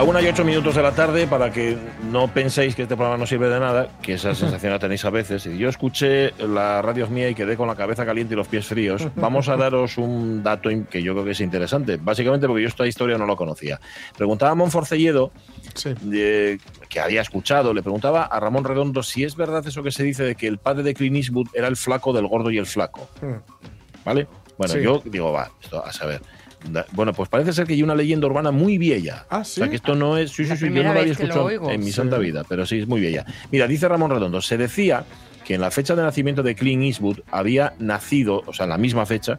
La una y ocho minutos de la tarde, para que no penséis que este programa no sirve de nada, que esa sensación la tenéis a veces. Y yo escuché la radio mía y quedé con la cabeza caliente y los pies fríos. Vamos a daros un dato que yo creo que es interesante, básicamente porque yo esta historia no lo conocía. Preguntaba a Monforcelledo, eh, que había escuchado, le preguntaba a Ramón Redondo si es verdad eso que se dice de que el padre de Clint Eastwood era el flaco del gordo y el flaco. ¿Vale? Bueno, Sí. yo digo, va, esto a saber. Bueno, pues parece ser que hay una leyenda urbana muy vieja. Ah, O sea, que esto no es. Sí, sí, sí, yo no la había escuchado en mi Sí. santa vida, pero sí, es muy vieja. Mira, dice Ramón Redondo, se decía que en la fecha de nacimiento de Clint Eastwood había nacido, o sea, en la misma fecha,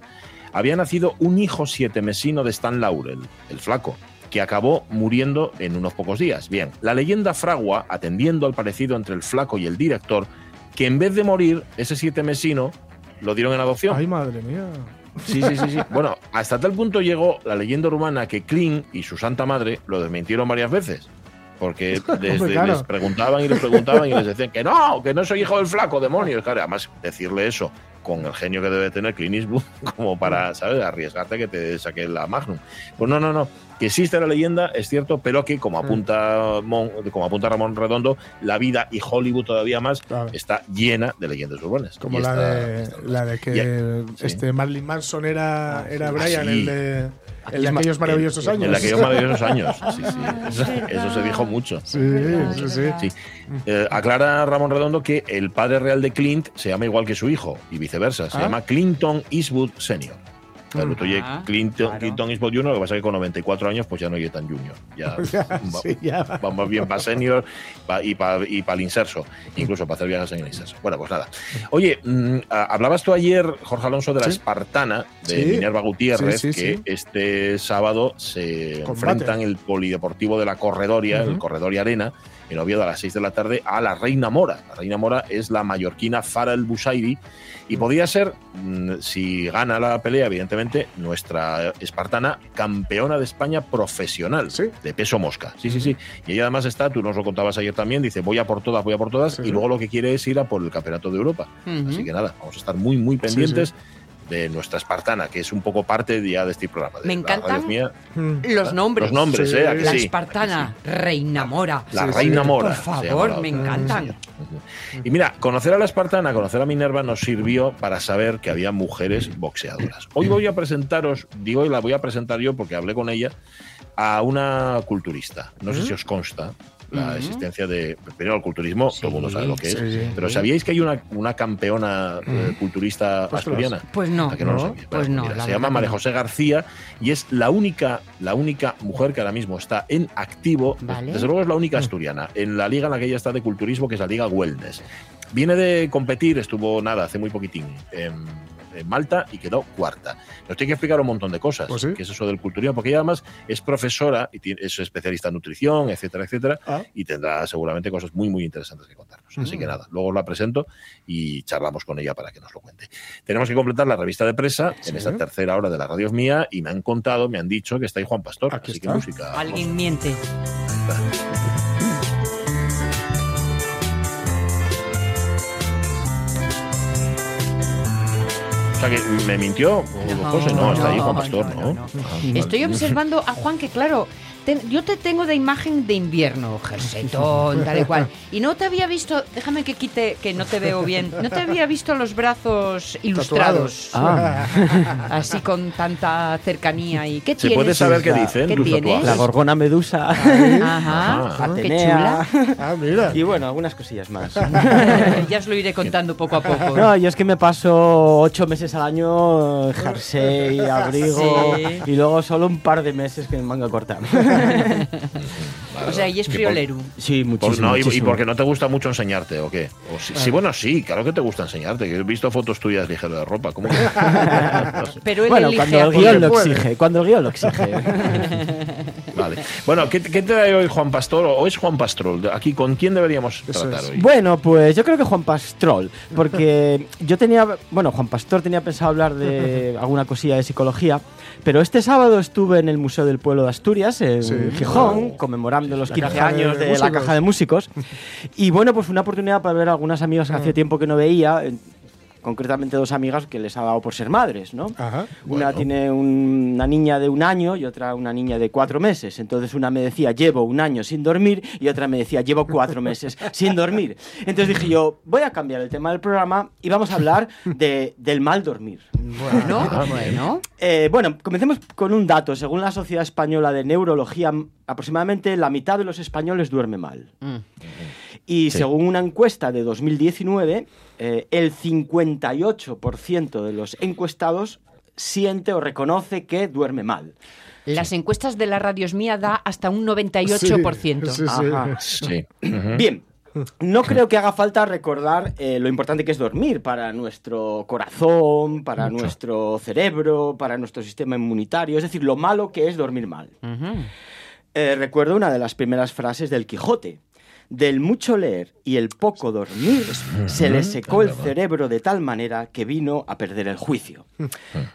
había nacido un hijo siete mesino de Stan Laurel, el flaco, que acabó muriendo en unos pocos días. Bien, la leyenda fragua, atendiendo al parecido entre el flaco y el director, que en vez de morir, ese siete mesino lo dieron en adopción. Ay, madre mía. Sí, sí, sí, sí. Bueno, hasta tal punto llegó la leyenda urbana que Kling y su santa madre lo desmintieron varias veces. Porque desde claro. les preguntaban y les preguntaban y les decían que no, que no soy hijo del flaco, demonios. Claro, además, decirle eso con el genio que debe tener Clint Eastwood como para, ¿sabes?, arriesgarte que te saque la Magnum. Pues no, no, no. Que existe la leyenda, es cierto, pero que, como apunta, Mon- como apunta Ramón Redondo, la vida y Hollywood todavía más Claro. está llena de leyendas urbanas. Como la, de, la de que Y- sí. este Marilyn Manson era, era Ah, Brian, sí. el de, de aquellos maravillosos años. En aquellos maravillosos años. Sí, sí. Eso, eso se dijo mucho. Sí, sí, sí. Sí. Eh, aclara Ramón Redondo que el padre real de Clint se llama igual que su hijo y viceversa. Se Ah. llama Clinton Eastwood Senior. El Ah, Clinton, claro. Clinton Eastwood Jr., lo que pasa es que con 94 años pues ya no es tan junior. Ya, va-. Vamos bien para senior pa- y para y pa el inserso, incluso para hacer viajes en el inserso. Bueno, pues nada. Oye, mm, hablabas tú ayer, Jorge Alonso, de la Sí. Espartana de Sí. Minerva Gutiérrez, que este sábado se Combate. enfrentan el polideportivo de la Corredoria, el Ujú. Corredoria Arena, en Oviedo a las 6 de la tarde, a la Reina Mora. La Reina Mora es la mallorquina Farah El Busairi y podría ser, mm, si gana la pelea, evidentemente, nuestra espartana campeona de España profesional Sí. de peso mosca. Sí, sí, sí. Y ella además está, tú nos lo contabas ayer también, dice voy a por todas, voy a por todas, Sí. y luego lo que quiere es ir a por el campeonato de Europa. Así que nada, vamos a estar muy, muy pendientes de nuestra espartana, que es un poco parte ya de este programa. de Me la encantan mía. Los nombres. Los nombres, Sí. ¿eh? ¿A que La sí? espartana, Reina Mora. La Sí, sí. reina mora. Por favor, me encantan. Y mira, conocer a la espartana, conocer a Minerva nos sirvió para saber que había mujeres boxeadoras. Hoy voy a presentaros, digo, y la voy a presentar yo porque hablé con ella, a una culturista. No sé si os consta la existencia de. Primero, el culturismo, todo el mundo sabe lo que es. sí, sí. Pero ¿sabíais que hay una, una campeona eh, culturista asturiana? Pues no. ¿A que no lo No, sabía? pues no, mira, la se llama María. José García y es la única, la única mujer que ahora mismo está en activo, Vale. desde luego es la única asturiana, en la liga en la que ella está de culturismo, que es la Liga Wellness. Viene de competir, estuvo nada, hace muy poquitín, en Malta y quedó cuarta. Nos tiene que explicar un montón de cosas, Pues sí. que es eso del culturismo, porque ella además es profesora y tiene- es especialista en nutrición, etcétera, etcétera, Ah. y tendrá seguramente cosas muy, muy interesantes que contarnos. Así Mm. que nada, luego la presento y charlamos con ella para que nos lo cuente. Tenemos que completar la revista de presa Sí. en esta tercera hora de la radio mía y me han contado, me han dicho que está ahí Juan Pastor. Aquí así está. que música. Alguien miente. Sea que me mintió o José, no, está ahí Juan Pastor, ¿no? no, no. Estoy observando a Juan que, claro, te- yo te tengo de imagen de invierno, jersetón, tal y cual. Y no te había visto, déjame que quite, que no te veo bien, no te había visto los brazos ilustrados. Ah, Así con tanta cercanía y ¿qué ¿Se tienes? puede saber qué La- dicen ¿Qué tus tienes? la gorgona medusa. Ajá, qué Atenea. chula. Ah, mira. Y bueno, algunas cosillas más. ya os lo iré contando poco a poco. No, yo es que me paso ocho meses al año jersey, abrigo Sí. y luego solo un par de meses que en manga corta. o sea, y es friolero. Sí, muchísimo. no, y, porque no te gusta mucho enseñarte, ¿o qué? O sí, sí, bueno, sí, claro que te gusta enseñarte. que he visto fotos tuyas ligero de ropa. ¿Cómo que? Pero él Bueno, elige cuando el guion lo puede. exige, cuando el guion lo exige. vale. Bueno, ¿qué, qué te trae hoy Juan Pastor o es Juan Pastrol? Aquí, ¿con quién deberíamos Eso tratar es. hoy? Bueno, pues yo creo que Juan Pastrol, porque yo tenía, bueno, Juan Pastor tenía pensado hablar de alguna cosilla de psicología, pero este sábado estuve en el Museo del Pueblo de Asturias, en Sí. Gijón, conmemorando los La 15 caja de años de, la. Caja de Músicos. Y bueno, pues fue una oportunidad para ver a algunas amigas que hacía tiempo que no veía, concretamente dos amigas que les ha dado por ser madres, ¿no? Ajá. Una tiene un- una niña de un año y otra una niña de cuatro meses. Entonces una me decía, llevo un año sin dormir y otra me decía, llevo cuatro meses sin dormir. Entonces dije yo, voy a cambiar el tema del programa y vamos a hablar de- del mal dormir. Bueno, bueno. Eh, bueno, comencemos con un dato. Según la Sociedad Española de Neurología, aproximadamente la mitad de los españoles duerme mal. Mm. Y Sí. según una encuesta de 2019, eh, el 58% de los encuestados siente o reconoce que duerme mal. Las encuestas de la Radios Mía da hasta un 98%. Sí, sí, sí. Ajá. Sí. Ujú. Bien. No creo que haga falta recordar eh, lo importante que es dormir para nuestro corazón, para Mucho. nuestro cerebro, para nuestro sistema inmunitario, es decir, lo malo que es dormir mal. Eh, recuerdo una de las primeras frases del Quijote. Del mucho leer y el poco dormir se le secó el cerebro de tal manera que vino a perder el juicio.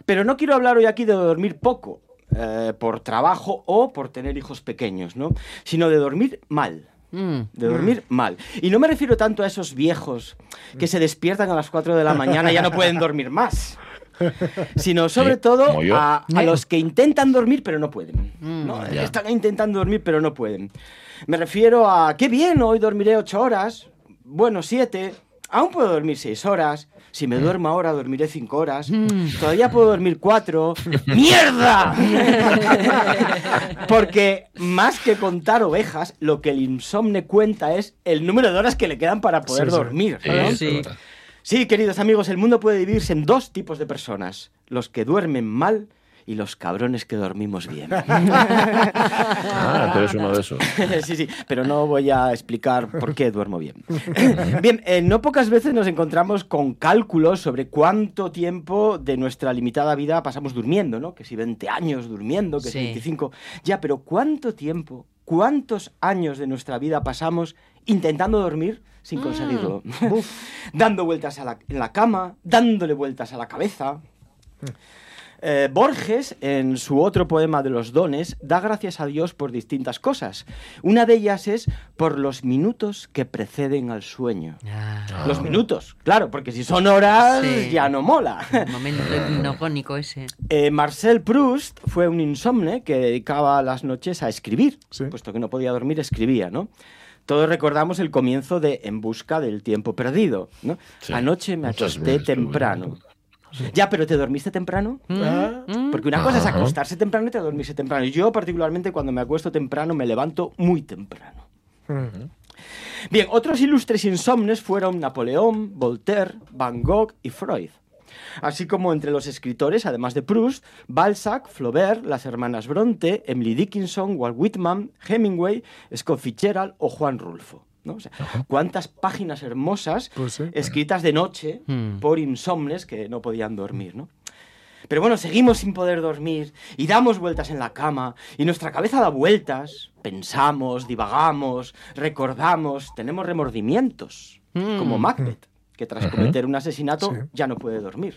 Pero no quiero hablar hoy aquí de dormir poco, eh, por trabajo o por tener hijos pequeños, ¿no? Sino de dormir mal. Mm. De dormir mal. Y no me refiero tanto a esos viejos que se despiertan a las 4 de la mañana y ya no pueden dormir más. Sino sobre Sí, todo a, a los que intentan dormir pero no pueden. ¿no? ya. Están intentando dormir pero no pueden. Me refiero a, qué bien, hoy dormiré 8 horas. Bueno, 7. Aún puedo dormir 6 horas. Si me duermo ahora, dormiré 5 horas. Todavía puedo dormir 4. ¡Mierda! Porque más que contar ovejas, lo que el insomne cuenta es el número de horas que le quedan para poder Sí, sí. dormir. Sí, queridos amigos, el mundo puede dividirse en dos tipos de personas. Los que duermen mal y los cabrones que dormimos bien. Ah, tú eres uno de esos. sí, sí, pero no voy a explicar por qué duermo bien. bien, eh, no pocas veces nos encontramos con cálculos sobre cuánto tiempo de nuestra limitada vida pasamos durmiendo, ¿no? Que si 20 años durmiendo, que si Sí. 25. Ya, pero ¿cuánto tiempo, cuántos años de nuestra vida pasamos intentando dormir sin conseguirlo? Dando vueltas a la- en la cama, dándole vueltas a la cabeza. Eh, Borges, en su otro poema de los dones, da gracias a Dios por distintas cosas. Una de ellas es por los minutos que preceden al sueño. Ah, Los minutos, claro, porque si son horas Sí. ya no mola. el momento hipnogónico ese. Eh, Marcel Proust fue un insomne que dedicaba las noches a escribir. Sí. Puesto que no podía dormir, escribía, ¿no? Todos recordamos el comienzo de En busca del tiempo perdido, ¿no? Sí. Anoche me acosté estuve. temprano. Ya, pero ¿te dormiste temprano? Ah, Porque una cosa es Ajá. acostarse temprano y otra dormirse temprano. Yo, particularmente, cuando me acuesto temprano, me levanto muy temprano. mm. Bien, otros ilustres insomnes fueron Napoleón, Voltaire, Van Gogh y Freud. Así como entre los escritores, además de Proust, Balzac, Flaubert, las hermanas Bronte, Emily Dickinson, Walt Whitman, Hemingway, Scott Fitzgerald o Juan Rulfo. ¿No? O sea, cuántas páginas hermosas Pues sí. escritas de noche Hmm. por insomnes que no podían dormir, ¿no? Pero bueno, seguimos sin poder dormir y damos vueltas en la cama y nuestra cabeza da vueltas, pensamos, divagamos, recordamos, tenemos remordimientos, Mm. como Macbeth, que tras cometer un asesinato Sí. ya no puede dormir.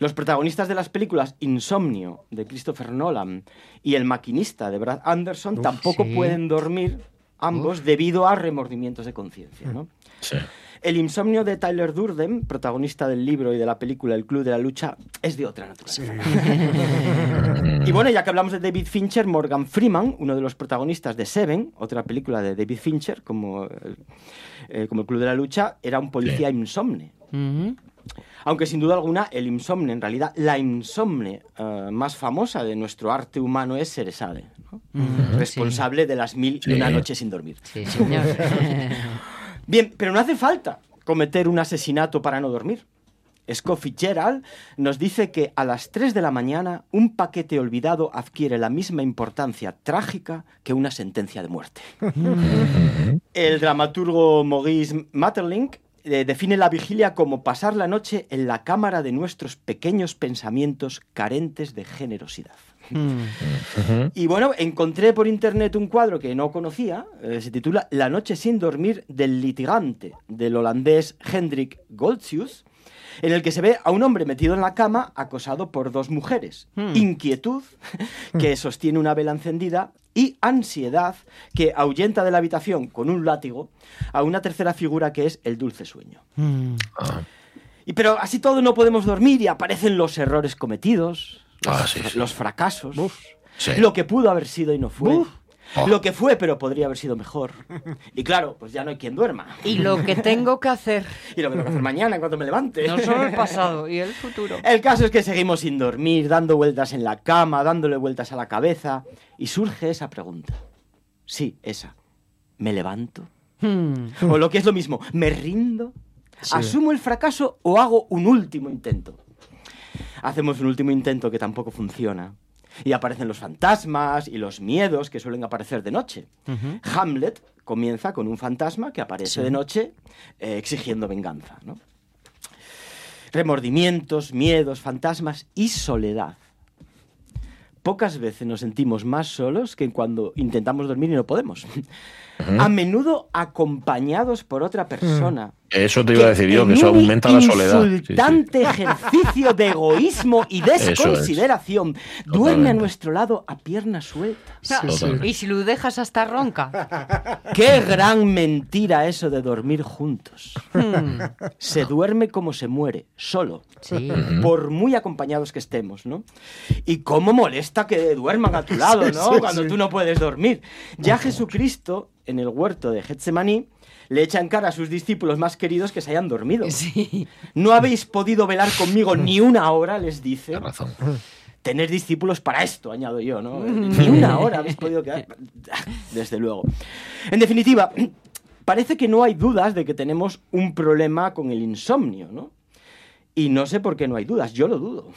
Los protagonistas de las películas Insomnio de Christopher Nolan y El maquinista de Brad Anderson tampoco sí. pueden dormir ambos debido a remordimientos de conciencia. ¿no? Sí. El insomnio de Tyler Durden, protagonista del libro y de la película El Club de la Lucha, es de otra naturaleza. y bueno, ya que hablamos de David Fincher, Morgan Freeman, uno de los protagonistas de Seven, otra película de David Fincher, como, el- eh, como El Club de la Lucha, era un policía insomne. Aunque sin duda alguna el insomne, en realidad la insomne eh, más famosa de nuestro arte humano es Seresade, ¿no? Responsable de las mil y una noches sin dormir. Sí, señor. Bien, pero no hace falta cometer un asesinato para no dormir. Scott Fitzgerald nos dice que a las 3 de la mañana un paquete olvidado adquiere la misma importancia trágica que una sentencia de muerte. El dramaturgo Maurice Maeterlinck eh, define la vigilia como pasar la noche en la cámara de nuestros pequeños pensamientos carentes de generosidad. Y bueno, encontré por internet un cuadro que no conocía, eh, se titula La noche sin dormir del litigante, del holandés Hendrik Goltzius, en el que se ve a un hombre metido en la cama acosado por dos mujeres. Inquietud, que sostiene una vela encendida, y ansiedad, que ahuyenta de la habitación con un látigo a una tercera figura que es el dulce sueño. Y pero así todo no podemos dormir y aparecen los errores cometidos, Ah, los, sí, sí. los fracasos, Sí. lo que pudo haber sido y no fue, lo que fue pero podría haber sido mejor. Y claro, pues ya no hay quien duerma. y lo que tengo que hacer, Y lo que tengo que hacer mañana cuando me levante. no solo el pasado y el futuro. El caso es que seguimos sin dormir, dando vueltas en la cama, dándole vueltas a la cabeza, y surge esa pregunta. Sí, esa. ¿Me levanto? Hmm. O lo que es lo mismo, ¿me rindo? ¿Asumo el fracaso o hago un último intento? Hacemos un último intento que tampoco funciona. Y aparecen los fantasmas y los miedos que suelen aparecer de noche. Hamlet comienza con un fantasma que aparece de noche eh, exigiendo venganza. ¿no? Remordimientos, miedos, fantasmas y soledad. Pocas veces nos sentimos más solos que cuando intentamos dormir y no podemos. A menudo acompañados por otra persona. Eso te iba a decir yo, que eso aumenta la soledad. Sí, sí. Insultante ejercicio de egoísmo y es. desconsideración. Duerme a nuestro lado a pierna suelta. Y si lo dejas hasta ronca. Qué gran mentira eso de dormir juntos. Se duerme como se muere, solo. Sí. Por muy acompañados que estemos, ¿no? Y cómo molesta que duerman a tu lado, ¿no? sí, Cuando sí. tú no puedes dormir. Ya Jesucristo, en el huerto de Getsemaní, le echa en cara a sus discípulos más queridos que se hayan dormido. Sí. No habéis podido velar conmigo ni una hora, les dice. Razón. Tener discípulos para esto, añado yo, ¿no? Ni una hora habéis podido quedar. Desde luego. En definitiva, parece que no hay dudas de que tenemos un problema con el insomnio, ¿no? Y no sé por qué no hay dudas, yo lo dudo.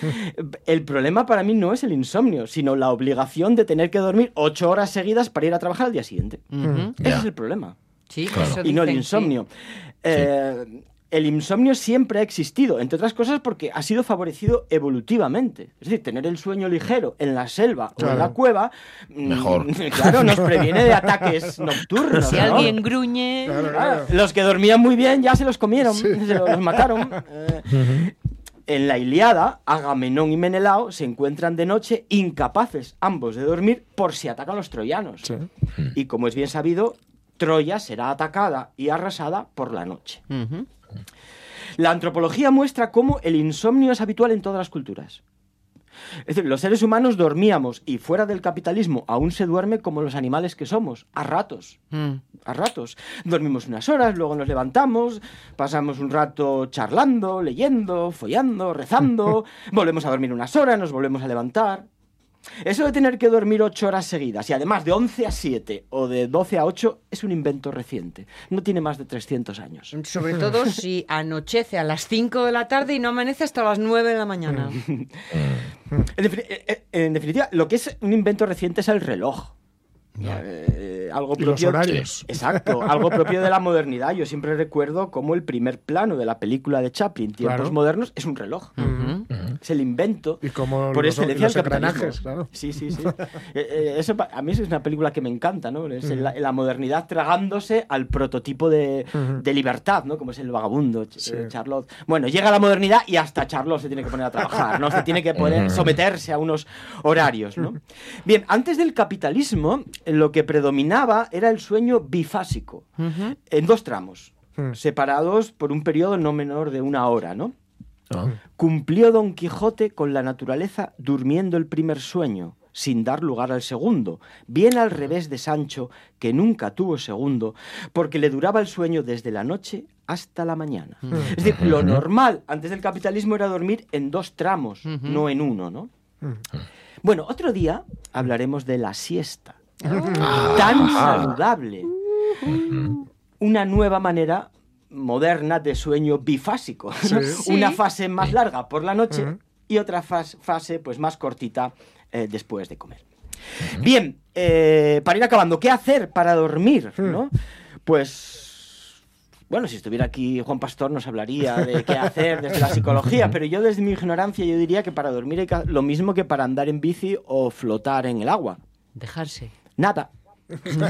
el problema para mí no es el insomnio, sino la obligación de tener que dormir ocho horas seguidas para ir a trabajar al día siguiente. Ese es el problema Sí, Claro. eso y no el insomnio. Eh, El insomnio siempre ha existido, entre otras cosas porque ha sido favorecido evolutivamente. Es decir, tener el sueño ligero en la selva o en la cueva, mm, Mejor. claro, nos previene de ataques nocturnos. Si ¿no? alguien gruñe. Claro, Claro, los que dormían muy bien ya se los comieron, Sí. se los, los mataron. Eh, en la Iliada, Agamenón y Menelao se encuentran de noche incapaces ambos de dormir por si atacan los troyanos. Sí. Y como es bien sabido, Troya será atacada y arrasada por la noche. La antropología muestra cómo el insomnio es habitual en todas las culturas. Es decir, los seres humanos dormíamos y fuera del capitalismo aún se duerme como los animales que somos, a ratos. Mm. A ratos. Dormimos unas horas, luego nos levantamos, pasamos un rato charlando, leyendo, follando, rezando, volvemos a dormir unas horas, nos volvemos a levantar. Eso de tener que dormir ocho horas seguidas y además de 11 a 7 o de 12 a 8 es un invento reciente. No tiene más de 300 años. Sobre todo si anochece a las 5 de la tarde y no amanece hasta las 9 de la mañana. Eh, eh, en definitiva, lo que es un invento reciente es el reloj. Eh, algo Y los propio. horarios. Exacto, algo propio de la modernidad. Yo siempre recuerdo como el primer plano de la película de Chaplin, Tiempos Claro. modernos, es un reloj. Es el invento Y como por los, y excelencia los engranajes, claro. Sí, sí, sí. Eh, eh, eso a mí es una película que me encanta, ¿no? Es la, la modernidad tragándose al prototipo de, de libertad, ¿no? Como es el vagabundo, Sí. eh, Charlotte. Bueno, llega la modernidad y hasta Charlotte se tiene que poner a trabajar, ¿no? Se tiene que poner, someterse a unos horarios, ¿no? Bien, antes del capitalismo, lo que predominaba era el sueño bifásico, en dos tramos, Mm. separados por un periodo no menor de una hora, ¿no? Ah. Cumplió Don Quijote con la naturaleza durmiendo el primer sueño, sin dar lugar al segundo, bien al revés de Sancho, que nunca tuvo segundo, porque le duraba el sueño desde la noche hasta la mañana. Es decir, lo normal antes del capitalismo era dormir en dos tramos, no en uno, ¿no? Bueno, otro día hablaremos de la siesta, tan saludable, una nueva manera moderna de sueño bifásico. ¿no? Sí. Una fase más larga por la noche y otra fas- fase pues más cortita eh, después de comer. Bien, eh, para ir acabando, ¿qué hacer para dormir? ¿no? Pues, bueno, si estuviera aquí Juan Pastor nos hablaría de qué hacer desde la psicología, pero yo desde mi ignorancia yo diría que para dormir hay que- lo mismo que para andar en bici o flotar en el agua. Dejarse. Nada. No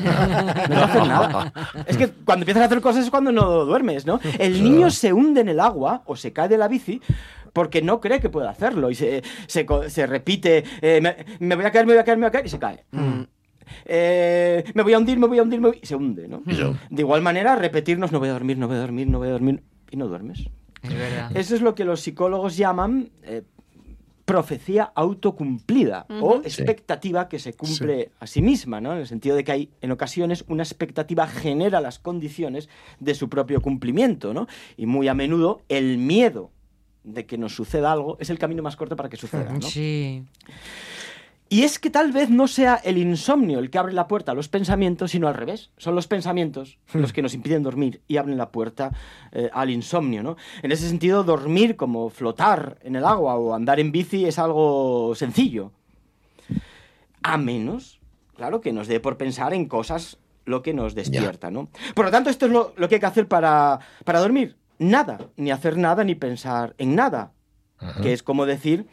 hacer nada. Es que cuando empiezas a hacer cosas es cuando no duermes, ¿no? El niño se hunde en el agua o se cae de la bici porque no cree que puede hacerlo y se, se se repite, eh, me, me voy a caer, me voy a caer, me voy a caer y se cae. Eh, me voy a hundir, me voy a hundir, me voy- y se hunde, ¿no? De igual manera, repetirnos, no voy a dormir, no voy a dormir, no voy a dormir, y no duermes. Es. Eso es lo que los psicólogos llaman eh, profecía autocumplida o expectativa que se cumple a sí misma, ¿no? En el sentido de que hay, en ocasiones, una expectativa genera las condiciones de su propio cumplimiento, ¿no? Y muy a menudo el miedo de que nos suceda algo es el camino más corto para que suceda, ¿no? Sí. Y es que tal vez no sea el insomnio el que abre la puerta a los pensamientos, sino al revés. Son los pensamientos los que nos impiden dormir y abren la puerta eh, al insomnio, ¿no? En ese sentido, dormir como flotar en el agua o andar en bici es algo sencillo. A menos, claro, que nos dé por pensar en cosas lo que nos despierta, ¿no? Por lo tanto, esto es lo, lo que hay que hacer para, para dormir. Nada, ni hacer nada, ni pensar en nada. Que es como decir,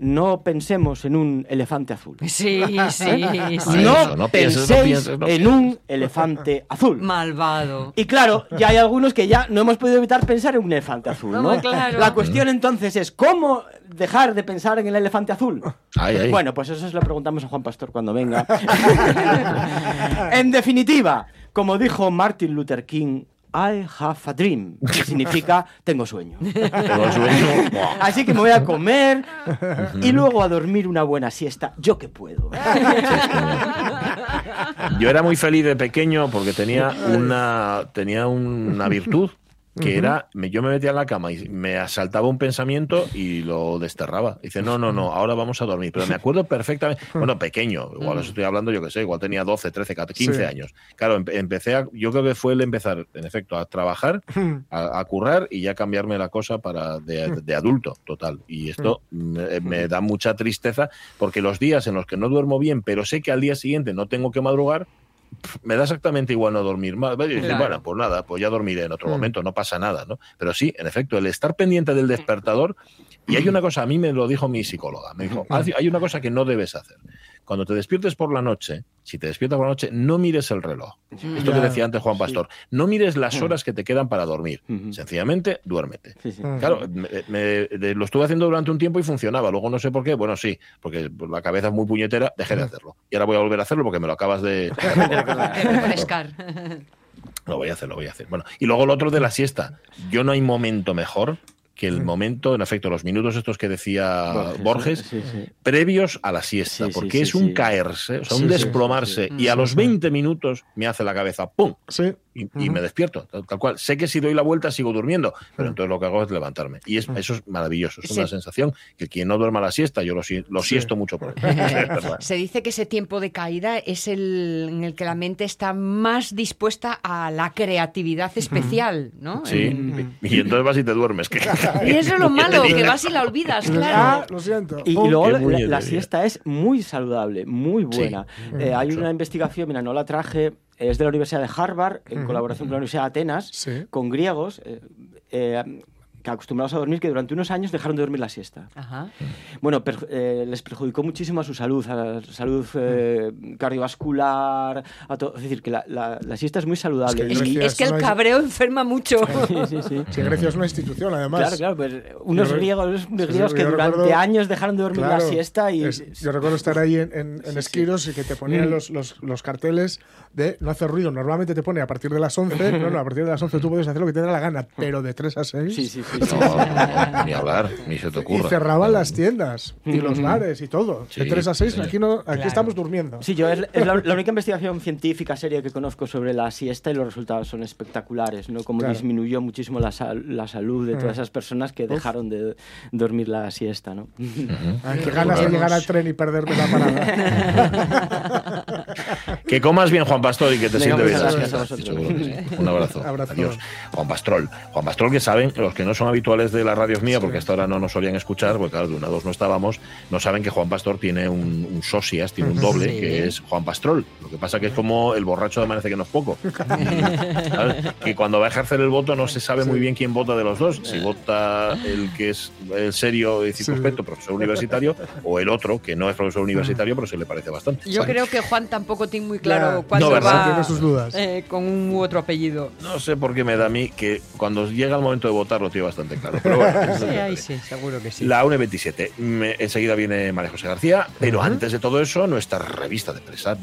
no pensemos en un elefante azul. Sí, sí, sí. No, Eso, no penséis pienses, no en un elefante azul. Malvado. Y claro, ya hay algunos que ya no hemos podido evitar pensar en un elefante azul, claro. La cuestión entonces es, ¿cómo dejar de pensar en el elefante azul? Ay, ay. Bueno, pues eso se lo preguntamos a Juan Pastor cuando venga. en definitiva, como dijo Martin Luther King, I have a dream, que significa tengo sueño. Tengo sueño. Así que me voy a comer y luego a dormir una buena siesta, yo que puedo. Yo era muy feliz de pequeño porque tenía una, tenía una virtud que era, me- yo me metía en la cama y me asaltaba un pensamiento y lo desterraba. Dice, no, no, no, ahora vamos a dormir. Pero me acuerdo perfectamente, bueno, pequeño, igual os estoy hablando, yo qué sé, igual tenía 12, 13, 14, 15 Sí. años. Claro, empe- empecé a, yo creo que fue el empezar, en efecto, a trabajar, a, a currar y ya cambiarme la cosa para de, de adulto, total. Y esto me, me da mucha tristeza porque los días en los que no duermo bien, pero sé que al día siguiente no tengo que madrugar, me da exactamente igual no dormir más. Claro. Bueno, pues nada, pues ya dormiré en otro Mm. momento, no pasa nada, ¿no? Pero sí, en efecto, el estar pendiente del despertador. Y hay una cosa, a mí me lo dijo mi psicóloga, me dijo, "Hay- una cosa que no debes hacer. Cuando te despiertes por la noche, si te despiertas por la noche, no mires el reloj. Esto que decía antes Juan Pastor, no mires las horas que te quedan para dormir. Sencillamente, duérmete. Sí, sí. Claro, me- me- de- lo estuve haciendo durante un tiempo y funcionaba. Luego no sé por qué. Bueno, sí, porque la cabeza es muy puñetera, dejé de hacerlo. Y ahora voy a volver a hacerlo porque me lo acabas de. Refrescar. Lo voy a hacer, lo voy a hacer. Bueno, y luego lo otro de la siesta. Yo no hay momento mejor que el momento, en efecto, los minutos estos que decía Borges, Borges, sí, sí. previos a la siesta, Sí, porque es un caerse, o sea, un desplomarse, y a los 20 minutos me hace la cabeza ¡pum! Sí. Y, y me despierto, tal, tal cual. Sé que si doy la vuelta sigo durmiendo, pero Mm. entonces lo que hago es levantarme. Y es, eso es maravilloso, es Sí. una sensación que quien no duerma la siesta, yo lo, si- lo Sí. siesto mucho por. Se dice que ese tiempo de caída es el en el que la mente está más dispuesta a la creatividad especial, ¿no? Sí, En- y entonces vas y te duermes. que- Y eso es lo malo, que vas y la olvidas, Ah, claro. lo siento. Y, luego la, siesta es muy saludable, muy buena. Eh, hay mucho. una investigación, mira, no la traje, es de la Universidad de Harvard, en colaboración con la Universidad de Atenas, Sí. con griegos. eh, eh, que acostumbrados a dormir, que durante unos años dejaron de dormir la siesta. Ajá. Bueno, per- eh, les perjudicó muchísimo a su salud, a la salud eh, cardiovascular, a todo. Es decir, que la, la- la siesta es muy saludable. Es que y- es que el no es- cabreo enferma mucho. sí, sí, sí. Si Grecia es una institución, además. Claro, claro, pues unos griegos, unos sí, griegos sí, que durante recuerdo- años dejaron de dormir Claro, la siesta y... es- yo recuerdo estar ahí en, en, en Sí, Esquiros y que te ponían Mm. los, los, los carteles de no hacer ruido. Normalmente te pone a partir de las 11. no, no, a partir de las 11 tú puedes hacer lo que te dé la gana, pero de 3 a 6. Sí, sí, sí. sí. No, ni hablar, ni se te Y ocurra. cerraban las tiendas y los bares y todo. Sí, de 3 a 6, sí. aquí, no, aquí Claro. estamos durmiendo. Sí, yo es, es la, la única investigación científica seria que conozco sobre la siesta y los resultados son espectaculares, ¿no? Como Claro. disminuyó muchísimo la, sal- la salud de Ah. todas esas personas que dejaron de dormir la siesta, ¿no? Ay, qué ganas de llegar al tren y perderme la parada. Que comas bien, Juan Pastor, y que te siente bien. gracias a vosotros. Un abrazo. Abrazo. Adiós. Juan Pastrol. Juan Pastrol, que saben, los que no son habituales de la radio mía, porque hasta ahora no nos solían escuchar, porque claro, de una a dos no estábamos, no saben que Juan Pastor tiene un, un socias, tiene un doble, Sí. que es Juan Pastrol. Lo que pasa que es como el borracho de amanece que no es poco. Que cuando va a ejercer el voto no se sabe muy bien quién vota de los dos. Si vota el que es el serio y circunspecto, profesor universitario, o el otro, que no es profesor universitario, pero se le parece bastante. Yo creo que Juan tampoco tiene muy claro cuándo No, ¿verdad? va Tiene sus dudas. eh, con un u otro apellido. No sé por qué me da a mí que cuando llega el momento de votar lo tiene bastante claro. Pero bueno, Sí, ahí sí, seguro que sí. La 1.27. Me- Enseguida viene María José García, pero antes de todo eso, nuestra revista de prensa.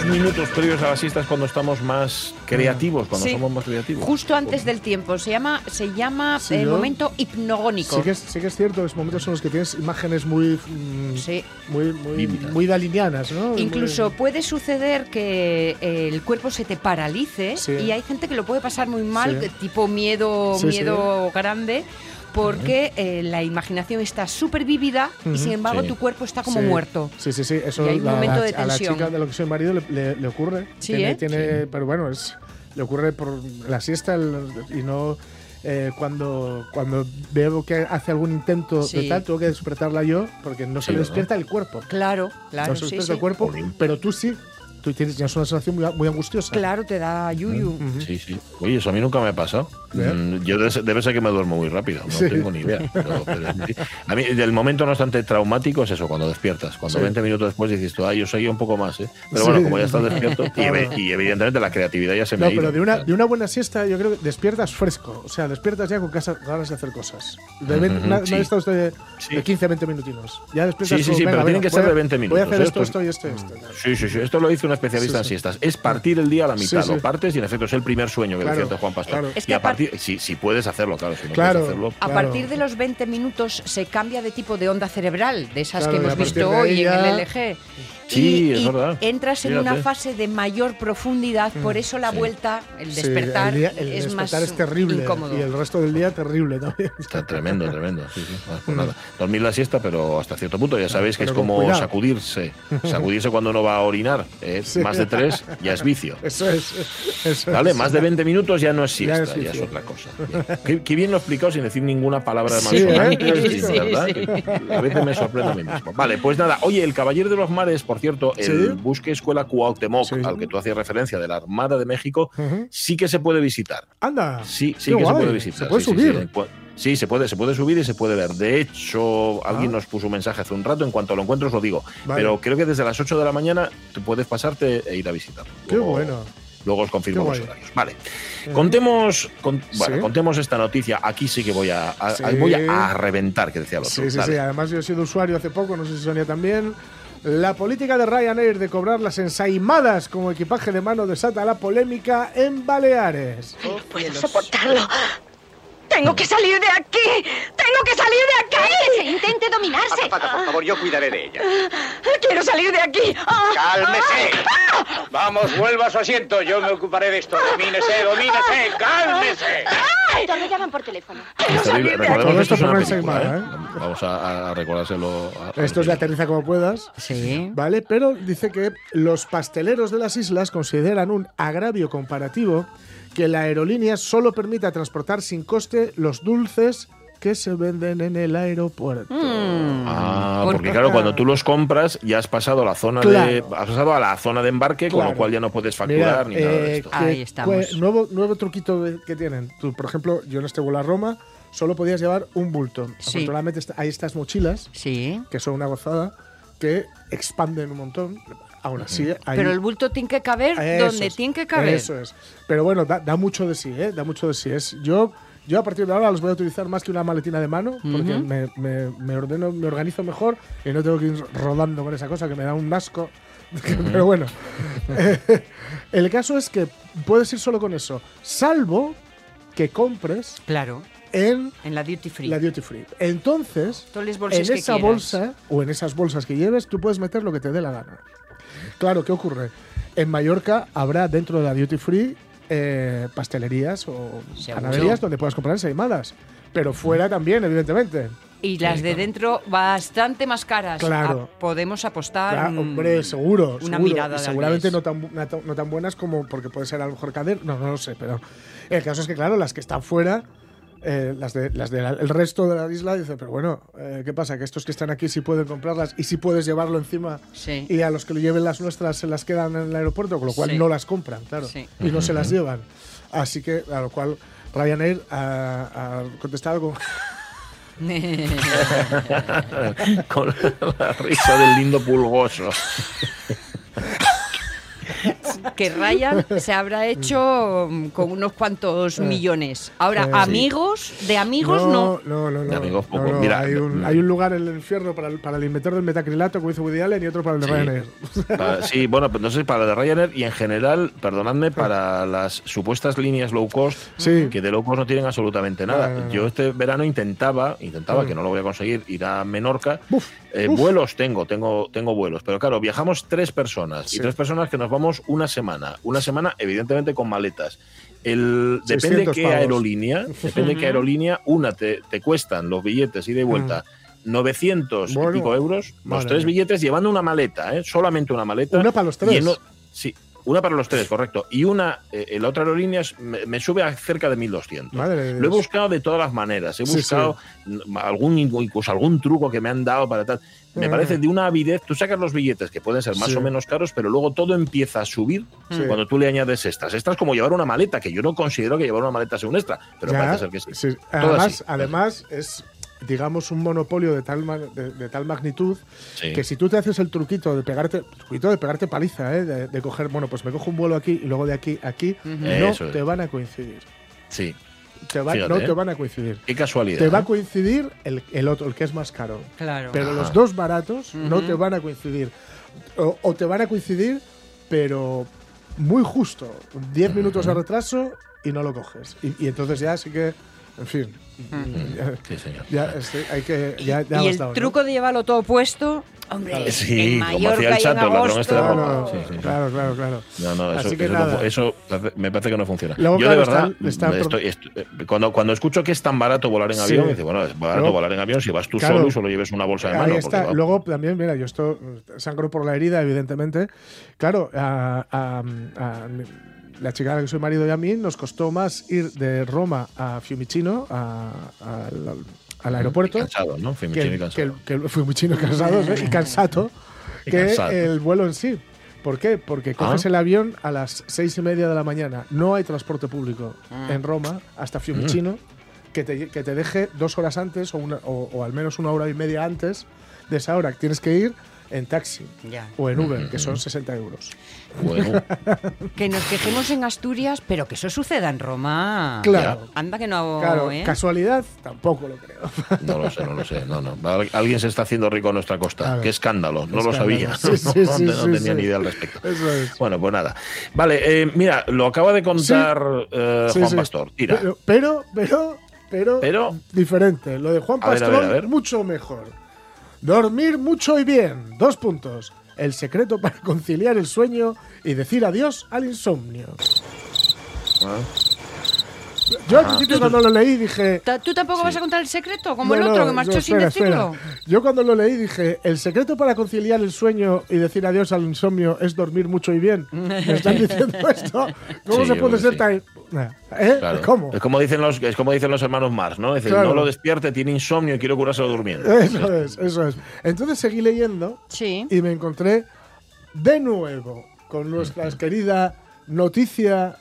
Esos minutos previos a la siesta es cuando estamos más creativos, cuando Sí. somos más creativos. Justo antes del tiempo. Se llama, se llama Sí, el ¿no? momento hipnogónico. Sí que, es, sí que es cierto, es momentos en los que tienes imágenes muy, mm, Sí. muy, muy, muy dalinianas, ¿no? Incluso Muy- puede suceder que eh, el cuerpo se te paralice Sí. y hay gente que lo puede pasar muy mal, tipo miedo, Sí, miedo grande, porque eh, la imaginación está súper vívida y sin embargo Sí. tu cuerpo está como Sí. muerto. Sí, sí, sí. Eso Y hay un la- momento la- de a la tensión. chica de lo que soy marido le, le- le ocurre. Sí, tiene, ¿eh? tiene- Pero bueno, es, le ocurre por la siesta el- y no eh, cuando, cuando veo que hace algún intento Sí. de tal, tengo que despertarla yo porque no se Sí, le despierta el cuerpo. Claro, claro, no se despierta sí. el cuerpo, pero tú sí. Tú tienes, tienes una sensación muy, muy angustiosa. Claro, te da yuyu. Ujú. Sí, sí. Oye, eso a mí nunca me ha pasado. ¿Eh? Mm, Yo debe ser, que me duermo muy rápido, no Sí. tengo ni idea. Pero- pero a mí, el momento no obstante traumático es eso, cuando despiertas. Cuando Sí. 20 minutos después dices tú, ah, yo seguía un poco más, ¿eh? Pero Sí. bueno, como ya estás despierto, y, Claro. y evidentemente la creatividad ya se me No, ha ido. pero de una, de una buena siesta yo creo que despiertas fresco. O sea, despiertas ya con casa- ganas de hacer cosas. De ve- Ujú, una, sí. una de de, Sí. de 15, 20 minutinos. Ya despiertas Sí, sí, sí, venga, pero tienen que ser a- de 20 Voy a minutos, hacer esto, Esto esto es- y esto y esto. Sí, sí, sí. Esto lo hizo un especialista Sí, en siestas. Es partir el día a la mitad. Sí, sí. Lo partes y en efecto es el primer sueño que Claro, decía Juan Pastor. claro. Es y que a partir, si, si puedes hacerlo, claro. Si no Claro. puedes hacerlo. A Claro. partir de los 20 minutos se cambia de tipo de onda cerebral, de esas Claro, que hemos partir visto hoy en el LG. Sí, y, es y verdad. entras en Fíjate. una fase de mayor profundidad, por eso la Sí. vuelta, el Sí, despertar, el, día- el es más despertar es terrible. incómodo. Y el resto del día terrible también. Está tremendo, tremendo. Sí, sí. Pues nada. Dormir la siesta, pero hasta cierto punto. Ya sabéis que Pero es como cuidado. sacudirse. Sacudirse cuando uno va a orinar. ¿eh? Sí. Más de tres ya es vicio. Eso es. Eso ¿Vale? es. Más de 20 minutos ya no es Ya siesta, es ya es, otra cosa. Bien. Qué, qué bien lo he explicado sin decir ninguna palabra de Sí, ¿eh? Sí, ¿verdad? sí. A veces me sorprendo a mí mismo. Vale, pues nada. Oye, el Caballero de los Mares, por cierto, el Sí. buque Escuela Cuauhtémoc, Sí. al que tú hacías referencia, de la Armada de México, Ujú. sí que se puede visitar. Anda. Sí, sí Qué que guay. se puede visitar. Se puede sí, subir. sí. Se puede, se puede subir y se puede ver. De hecho, alguien Ah. nos puso un mensaje hace un rato, en cuanto lo encuentro os lo digo. Vale. Pero creo que desde las 8 de la mañana tú puedes pasarte e ir a visitarlo. Qué Luego- bueno. Luego os confirmo los horarios. Vale. Contemos, con- bueno, Sí. contemos esta noticia. Aquí sí que voy a, a- Sí. voy a reventar, que decía el otro. Sí, sí, Dale. sí. Además, yo he sido usuario hace poco, no sé si Sonia también. La política de Ryanair de cobrar las ensaimadas como equipaje de mano desata la polémica en Baleares. No puedo soportarlo. Tengo que salir de aquí. Tengo que salir de aquí. Cállese, intente dominarse. Azafata, por favor, yo cuidaré de ella. Quiero salir de aquí. Ah. ¡Cálmese! Vamos, vuelva a su asiento. Yo me ocuparé de esto. Domínese, domínese, cálmese. Todo llaman por teléfono. Todo esto es una película, ensaimada, ¿eh? Vamos a, a recordárselo. a- Esto es de aterriza como puedas. Sí. ¿Vale? Pero dice que los pasteleros de las islas consideran un agravio comparativo que la aerolínea solo permita transportar sin coste los dulces que se venden en el aeropuerto. Ah, Por- porque claro, cuando tú los compras ya has pasado a la zona de has pasado a la zona de embarque, con lo cual ya no puedes facturar Mira, ni nada de eh, esto. que- Ahí estamos. que- nuevo, nuevo truquito de- que tienen. Tú, por ejemplo, yo en este vuelo a Roma solo podías llevar un bulto. Sí. Afortunadamente está- hay estas mochilas Sí. que son una gozada que expanden un montón. Aún así, hay- Pero el bulto tiene que caber Eso donde es, tiene que caber. Eso es. Pero bueno, da, da mucho de sí, ¿eh? Da mucho de sí. Es, yo, yo a partir de ahora los voy a utilizar más que una maletina de mano, porque me, me- me ordeno, me organizo mejor y no tengo que ir rodando con esa cosa que me da un asco. Pero bueno, eh, el caso es que puedes ir solo con eso, salvo que compres Claro, en en la duty free. la duty free. Entonces, en esa quieras. bolsa o en esas bolsas que lleves, tú puedes meter lo que te dé la gana. Claro, ¿qué ocurre? En Mallorca habrá dentro de la duty free eh, pastelerías o panaderías donde puedas comprar ensaimadas. Pero fuera también, evidentemente. Y las de dentro bastante más caras. Claro. Ah, podemos apostar. Claro, mm, hombre, seguro. Una seguro. mirada Y seguramente no tan- no tan buenas como porque puede ser a lo mejor cadena. No, no lo sé, pero el caso es que, claro, las que están fuera, eh, las del las de la- el resto de la isla, dicen, pero bueno, eh, ¿qué pasa? Que estos que están aquí sí pueden comprarlas y sí puedes llevarlo encima. Sí. Y a los que lo lleven las nuestras se las quedan en el aeropuerto, con lo cual Sí. no las compran, claro. Sí. Y no se las llevan. Así que, a lo cual Ryanair ha, ha contestado con. con la risa del lindo pulgoso. que Ryan se habrá hecho mm, con unos cuantos millones. Ahora, Eh, sí. amigos, de amigos no. No, no, no. De amigos no, poco. no, Mira, hay, un, mm. hay un lugar en el infierno para el, para el inventor del metacrilato, como hizo Woody Allen, y otro para el de Sí. Ryanair. Sí, bueno, pues no sé, para la de Ryanair y en general, perdonadme, para las supuestas líneas low cost, Sí. que de low cost no tienen absolutamente nada. Yo este verano intentaba, intentaba, Mm. que no lo voy a conseguir, ir a Menorca. Uf, Eh, vuelos tengo, tengo, tengo vuelos, pero claro, viajamos tres personas Sí. y tres personas que nos vamos una semana. Una semana, evidentemente, con maletas. El, depende 600 qué pavos. aerolínea, depende qué aerolínea, una te, te cuestan los billetes ida y vuelta. 900 Mm. Bueno, y pico euros, los tres billetes llevando una maleta, ¿eh? solamente una maleta. Una para los tres. lleno- sí, una para los tres, correcto. Y una, eh, la otra aerolínea es- me, me sube a cerca de 1200. Madre Lo he buscado de todas las maneras. He Sí, buscado algún incluso algún truco que me han dado para tal. Me Mm. parece de una avidez. Tú sacas los billetes que pueden ser más Sí. o menos caros, pero luego todo empieza a subir cuando tú le añades estas. Estas es como llevar una maleta, que yo no considero que llevar una maleta sea un extra, pero Ya, parece ser que sí. Además, sí. además es, digamos, un monopolio de tal, ma- de, de tal magnitud Sí. que si tú te haces el truquito de pegarte, truquito de pegarte paliza, ¿eh? de, de coger, bueno, pues me cojo un vuelo aquí y luego de aquí a aquí, no Eso es. te van a coincidir. Sí. Te va- Fíjate, no ¿eh? te van a coincidir. Qué casualidad. Te va a coincidir el, el otro, el que es más caro. Claro. Pero Ajá. los dos baratos no te van a coincidir. O, o te van a coincidir, pero muy justo. 10 minutos de retraso y no lo coges. Y, y entonces ya sí que, en fin. ya- Sí, señor. Ya, este, hay que. Ya, ya y el ¿no? truco de llevarlo todo puesto, hombre, Sí, en como hacía el Mallorca y en chato, el ladrón este de agosto. ropa. Claro, Sí, sí, sí. claro, claro, claro. No, no, eso, Así que eso no- nada. eso me parece que no funciona. Luego, Yo claro, de verdad, estoy- eh, cuando, cuando escucho que es tan barato volar en Sí. avión, dice, bueno, es barato Luego- volar en avión si vas tú Claro. solo y solo lleves una bolsa de Ahí mano. está. porque va- Luego también, mira, yo esto sangro por la herida, evidentemente. Claro, a, a- a la chica a la que soy marido y a mí nos costó más ir de Roma a Fiumicino, a- al- al aeropuerto, Cansado, ¿no? que, Fiumicino y que, cansado. que el Fiumicino cansado ¿eh? y cansato, Y que cansado. el vuelo en sí. ¿Por qué? Porque coges Ah. el avión a las seis y media de la mañana. No hay transporte público en Roma hasta Fiumicino que, te, que te deje dos horas antes o, una- o- o al menos una hora y media antes de esa hora. Tienes que ir en taxi Ya. o en Uber, que son 60 euros. Bueno, Que nos quejemos en Asturias, pero que eso suceda en Roma. Claro. Anda que no. Claro, ¿eh? casualidad tampoco lo creo. no lo sé, no lo sé. No, no. Al- Alguien se está haciendo rico en nuestra costa. Qué escándalo. No lo sabía. Sí, sí, no, sí, no tenía sí. ni idea al respecto. Eso es. Bueno, pues nada. Vale, eh, mira, lo acaba de contar eh, Sí, Juan sí. Pastor. Tira. Pero, pero, pero, pero, Pero- diferente. Lo de Juan A ver, a Pastor, ver, a ver. mucho mejor. Dormir mucho y bien. Dos puntos. El secreto para conciliar el sueño y decir adiós al insomnio. Yo al principio cuando lo leí dije... ¿Tú tampoco vas a contar el secreto? Como el otro no, que marchó sin decirlo. espera. Yo cuando lo leí dije, el secreto para conciliar el sueño y decir adiós al insomnio es dormir mucho y bien. ¿Me están diciendo esto? ¿Cómo Sí, se puede ser tan... ¿Eh? Claro. ¿Cómo? Es como dicen los, es como dicen los hermanos Mars, ¿no? Dicen, Claro. no lo despierte, tiene insomnio y quiero curárselo durmiendo. Eso es, eso es. Entonces seguí leyendo Sí. y me encontré de nuevo con nuestra querida noticia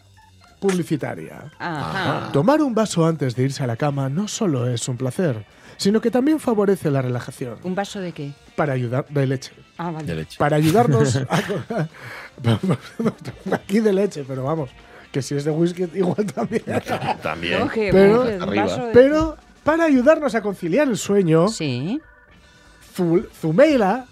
publicitaria. Ajá. Tomar un vaso antes de irse a la cama no solo es un placer, sino que también favorece la relajación. ¿Un vaso de qué? Para ayudar de leche. Ah, vale. De leche. Para ayudarnos a, aquí de leche, pero vamos, que si es de whisky igual también. También. Que- Pero- de- Pero para ayudarnos a conciliar el sueño, Sí. Zul- Zumela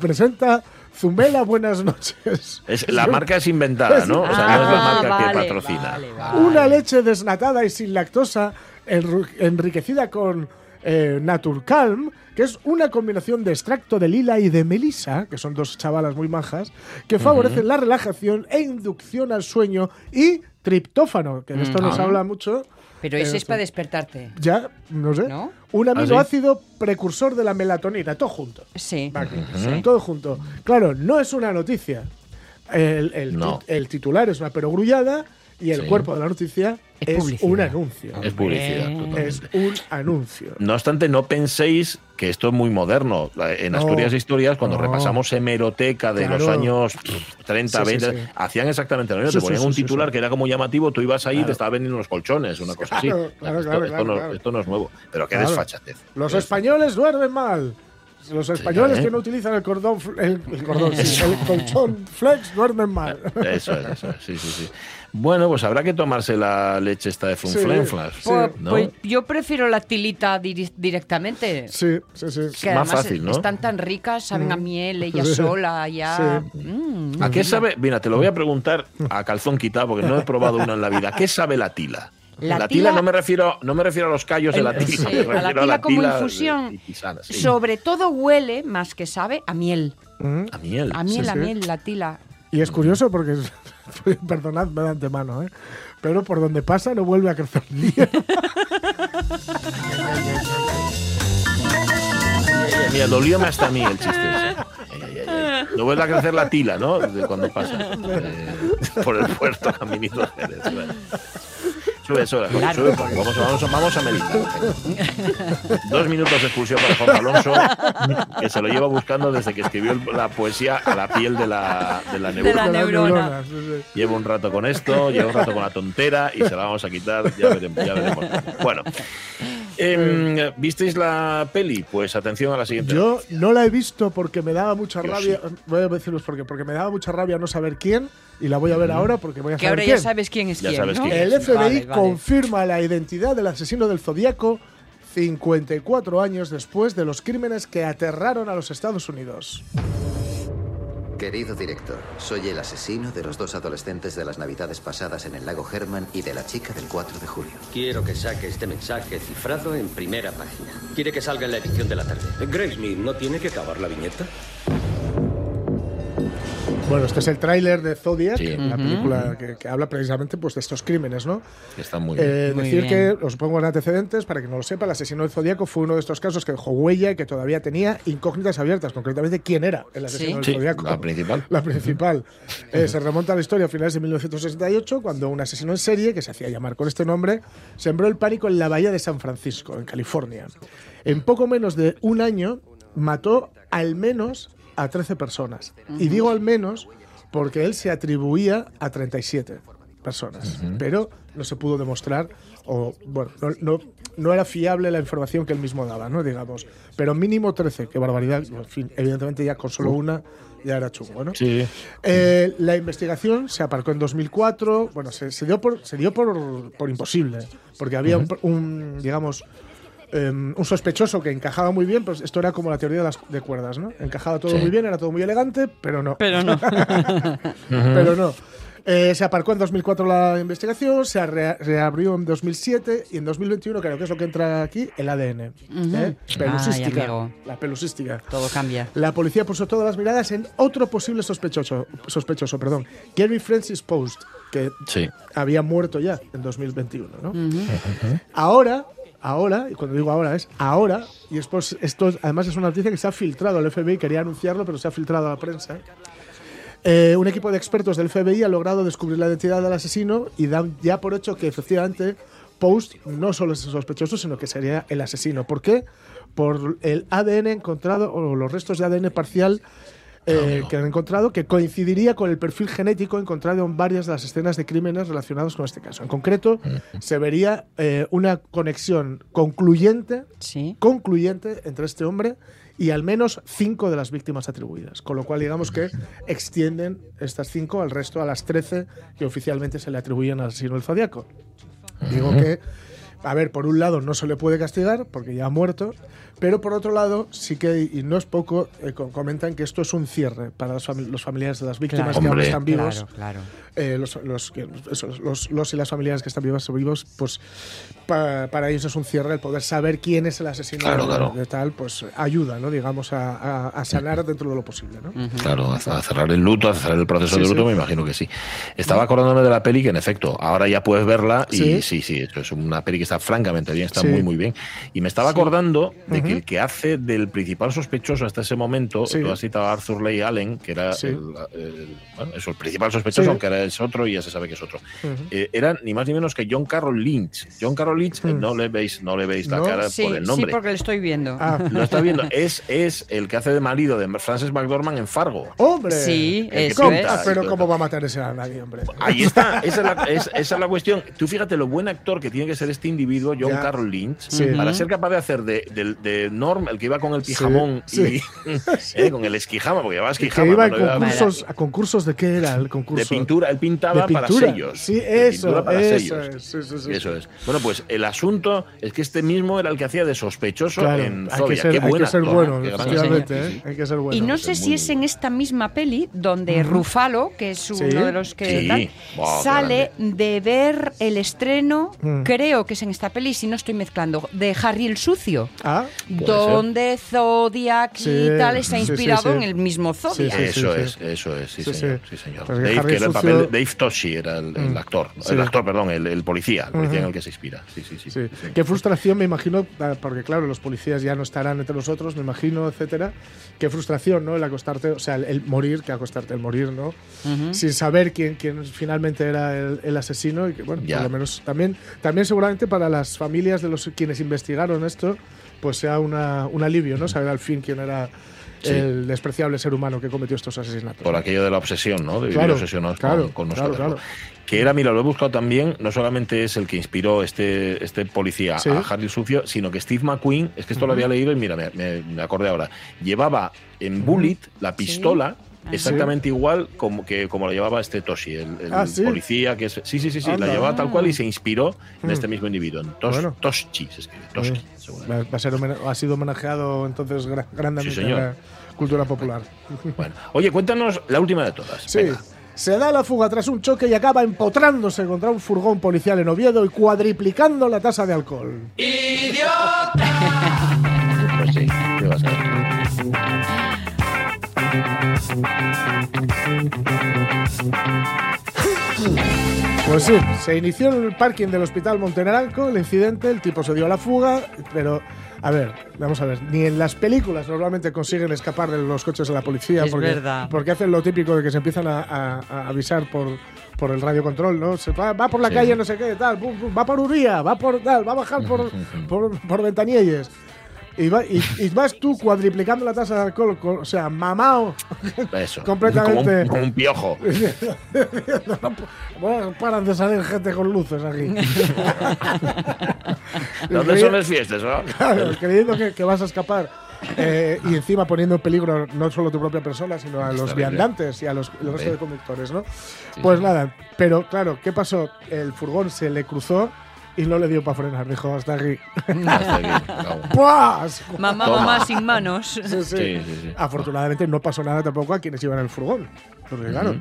presenta Zumela Buenas noches. Es, la marca es inventada, ¿no? O sea, no es la Ah, marca vale, que patrocina. vale, vale. Una leche desnatada y sin lactosa, enriquecida con eh, Naturcalm, que es una combinación de extracto de lila y de melisa, que son dos chavalas muy majas, que favorecen la relajación e inducción al sueño, y triptófano, que de esto nos habla mucho. Pero eh, ese es esto- para despertarte. Ya, no sé. ¿No? Un ¿Ah, aminoácido precursor de la melatonina, todo junto. Sí. Todo junto. Claro, no es una noticia. El, el No. el titular es una perogrullada y el Sí. cuerpo de la noticia Es publicidad. un anuncio. Es publicidad, totalmente. Es un anuncio. No obstante, no penséis que esto es muy moderno. En No. Asturias Historias, cuando No. repasamos hemeroteca de los Claro. años pff, 30, Sí, sí, 20, sí. hacían exactamente lo mismo. Sí, te sí, ponían sí, un sí, titular sí. que era como llamativo, tú ibas ahí y Claro. te estaba vendiendo unos colchones, una cosa así. Claro, claro, esto, claro, esto claro, no, claro. esto no es nuevo. Pero qué Claro. desfachatez. Los Qué españoles duermen mal. Los españoles ¿eh? que no utilizan el cordón, el, el cordón, sí, el colchón flex duermen mal. Eso es, eso es, sí, sí, sí. Bueno, pues habrá que tomarse la leche esta de Funflenflas. Sí. Pues, ¿no? pues yo prefiero la tilita directamente. Sí, sí, sí. Que más fácil, ¿no? están tan ricas, saben a miel, ella Sí. sola, ya. Sí. Mm. ¿A qué sabe? Mira, te lo voy a preguntar a calzón quitado porque no he probado una en la vida. ¿Qué sabe la tila? La tila, tila- no me refiero no me refiero a los callos de la El- tila, sí, me a la refiero tila como tila infusión. de tisana, sí. Sobre todo huele, más que sabe, a miel. Mm. a miel. A miel, Sí, a sí. miel, la tila. Y es curioso porque, perdonadme de antemano, ¿eh? pero por donde pasa no vuelve a crecer ni Mira, dolióme hasta a mí el chiste. ese. No vuelve a crecer la tila, ¿no? De cuando pasa eh, por el puerto caminito de Jerez. Bueno. Sube, sube, sube, Claro. sube, porque vamos, vamos, a- vamos a meditar. Dos minutos de expulsión para Juan Alonso, que se lo lleva buscando desde que escribió la poesía a la piel de la, de la De neurona. la. Llevo un rato con esto, llevo un rato con la tontera y se la vamos a quitar, ya veremos. Ya veremos. Bueno, em, ¿visteis la peli? Pues atención a la siguiente. Yo no la he visto porque me daba mucha Yo rabia. Voy a deciros por qué. Porque me daba mucha rabia no saber quién y la voy a ver ahora porque voy a Que saber ahora quién. ya sabes quién es Ya quién. sabes ¿no? quién El es. FBI Vale, vale. confirma la identidad del asesino del Zodíaco 54 años después de los crímenes que aterraron a los Estados Unidos. Querido director, soy el asesino de los dos adolescentes de las navidades pasadas en el lago Herman y de la chica del 4 de julio. Quiero que saque este mensaje cifrado en primera página. Quiere que salga en la edición de la tarde. Graysmith, ¿no tiene que acabar la viñeta? Bueno, este es el tráiler de Zodiac, Sí. la película que, que habla precisamente pues, de estos crímenes, ¿no? Está muy bien. Eh, Muy decir bien. que, os pongo en antecedentes, para que no lo sepa, el asesino del Zodíaco fue uno de estos casos que dejó huella y que todavía tenía incógnitas abiertas, concretamente quién era el asesino del Sí, Zodíaco. la principal. La principal. Eh, se remonta a la historia a finales de 1968, cuando un asesino en serie, que se hacía llamar con este nombre, sembró el pánico en la bahía de San Francisco, en California. En poco menos de un año, mató al menos a 13 personas. Y digo al menos porque él se atribuía a 37 personas, pero no se pudo demostrar, o bueno, no, no, no era fiable la información que él mismo daba, ¿no? Digamos. Pero mínimo 13, qué barbaridad. En fin, evidentemente ya con solo una ya era chungo, ¿no? Sí. Eh, la investigación se aparcó en 2004. Bueno, se, se dio por se dio por, por imposible, porque había un, un, digamos em, un sospechoso que encajaba muy bien, pues esto era como la teoría de las de cuerdas, ¿no? Encajaba todo Sí. muy bien, era todo muy elegante, pero no. Pero no. pero no. Eh, se aparcó en 2004 la investigación, se re- reabrió en 2007 y en 2021, creo que es lo que entra aquí, el ADN. ¿eh? Pelusística. Ay, la pelusística. Todo cambia. La policía puso todas las miradas en otro posible sospechoso, sospechoso perdón, Gary Francis Post, que Sí. había muerto ya en 2021, ¿no? Ahora, ahora, y cuando digo ahora es ahora, y esto es- además es una noticia que se ha filtrado al FBI, quería anunciarlo, pero se ha filtrado a la prensa. Eh, un equipo de expertos del FBI ha logrado descubrir la identidad del asesino y dan ya por hecho que efectivamente Post no solo es sospechoso, sino que sería el asesino. ¿Por qué? Por el ADN encontrado, o los restos de ADN parcial eh, que han encontrado, que coincidiría con el perfil genético encontrado en varias de las escenas de crímenes relacionados con este caso. En concreto, se vería eh, una conexión concluyente, concluyente entre este hombre y al menos cinco de las víctimas atribuidas. Con lo cual, digamos que extienden estas cinco al resto, a las 13 que oficialmente se le atribuyen al asesino del zodiaco. Digo que, a ver, por un lado no se le puede castigar porque ya ha muerto, pero por otro lado sí que, y no es poco, eh, co- comentan que esto es un cierre para los, fami- los familiares de las víctimas Claro. que aún están vivos. Claro, claro. Eh, los, los, los- los y las familiares que están vivas o vivos, pues pa- para ellos es un cierre el poder saber quién es el asesino Claro, de, claro. de tal, pues ayuda, ¿no? Digamos, a, a- a sanar dentro de lo posible, ¿no? Claro, a a cerrar el luto, a cerrar el proceso Sí, de luto, sí. me imagino que sí. Estaba acordándome de la peli que, en efecto, ahora ya puedes verla y Sí. sí, sí, eso es una peli que está francamente bien, está Sí. muy, muy bien. Y me estaba acordando de que el que hace del principal sospechoso hasta ese momento, Sí. tú has citado a Arthur Leigh Allen, que era Sí. el, el- bueno, eso, el principal sospechoso, Sí. aunque ahora es otro y ya se sabe que es otro. Eh, era ni más ni menos que John Carroll Lynch. John Carroll Lynch, eh, no le veis, no le veis la No. cara Sí, por el sí, nombre. porque lo estoy viendo. Ah, Lo está viendo. Es, es el que hace de marido de Frances McDormand en Fargo. ¡Hombre! Sí, es. Ah, pero. ¿cómo va a matar ese a nadie, hombre? Ahí está, esa es, la, es- esa es la cuestión. Tú fíjate lo buen actor que tiene que ser este individuo, John Ya. Carroll Lynch, Sí. para ser capaz de hacer de, de- de Norm, el que iba con el pijamón, Sí, y, eh, con el esquijama, porque llevaba Que esquijama. cuando iba- concursos, a concursos de qué era el concurso. de pintura, él pintaba De para sellos. Sí, eso, para eso sellos. es, Eso es. Bueno, pues el asunto es que este mismo era el que hacía de sospechoso Claro, en hay que Zodiac. ser, Qué hay buen que ser bueno, efectivamente. ¿eh? hay que ser bueno. Y no sé si es en esta misma peli donde Rufalo, que es uno de los que tal, sale de ver el estreno, Mm. creo que es en esta peli, si no estoy mezclando, de Harry el Sucio. Ah, Donde Zodiac Sí, y tal está sí, sí, inspirado sí. en el mismo Zodiac. Sí, Eso sí. es, eso es, sí, Sí, señor. sí. Sí, señor. Dave, Harry que era el papel de Dave Toshi, era el, el actor. Sí. El actor, perdón, el, el policía, el policía en Ujú. el que se inspira. Sí, sí, sí. Sí. sí. Qué frustración, me imagino, ah, porque claro, los policías ya no estarán entre nosotros, me imagino, etcétera. Qué frustración, ¿no? El acostarte, o sea, el, el morir, que acostarte, el morir, ¿no? Ujú. Sin saber quién, quién finalmente era el, el asesino y que, bueno, Ya. por lo menos también, también seguramente para las familias de los quienes investigaron esto, pues sea una, un alivio, ¿no? Saber al fin quién era Sí. el despreciable ser humano que cometió estos asesinatos. Por aquello de la obsesión, ¿no? De vivir Claro, obsesionados claro, con, nosotros. claro. Que era, mira, lo he buscado también, no solamente es el que inspiró este, este policía Sí. a Harry el Sucio, sino que Steve McQueen, es que esto lo había leído y mira, me, me- me acordé ahora, llevaba en Bullet la pistola. Ah. Exactamente igual como que como lo llevaba este Toshi, el, el Ah, ¿sí? policía que es. Sí, sí, sí, sí, Anda. la llevaba tal cual y se inspiró en Mm. este mismo individuo, en Tos, Bueno. Toschi se escribe, Toski, Eh, va, va a ser ha sido homenajeado entonces gra- grandemente Sí, señor. en la cultura popular. Bueno, oye, cuéntanos la última de todas. Sí. Venga. Se da la fuga tras un choque y acaba empotrándose contra un furgón policial en Oviedo y cuadriplicando la tasa de alcohol. Pues sí, Pues sí, se inició en el parking del Hospital Montenaranco el incidente, el tipo se dio a la fuga, pero a ver, vamos a ver, ni en las películas normalmente consiguen escapar de los coches de la policía Es porque, verdad. porque hacen lo típico de que se empiezan a, a- a avisar por, por el radiocontrol, ¿no? Se va, va por la Sí. calle no sé qué, tal, va por Uría, va por tal, va a bajar por, por, por Ventanielles. Y, va- y- y vas tú cuadriplicando la tasa de alcohol, con- o sea, mamao. Eso. Completamente. Como un, como un piojo. bueno, paran de salir gente con luces aquí. ¿Dónde son las fiestas, no? Claro, creyendo que, que vas a escapar. Eh, y encima poniendo en peligro no solo tu propia persona, sino a los viandantes y a los, resto Hombre. de conductores, ¿no? Sí, pues nada, pero claro, ¿qué pasó? El furgón se le cruzó y no le dio para frenar, dijo hasta aquí. Hasta aquí. Mamá, Toma. mamá sin manos. Sí, sí. Sí, sí, sí. Afortunadamente no pasó nada tampoco a quienes iban en el furgón. Porque claro.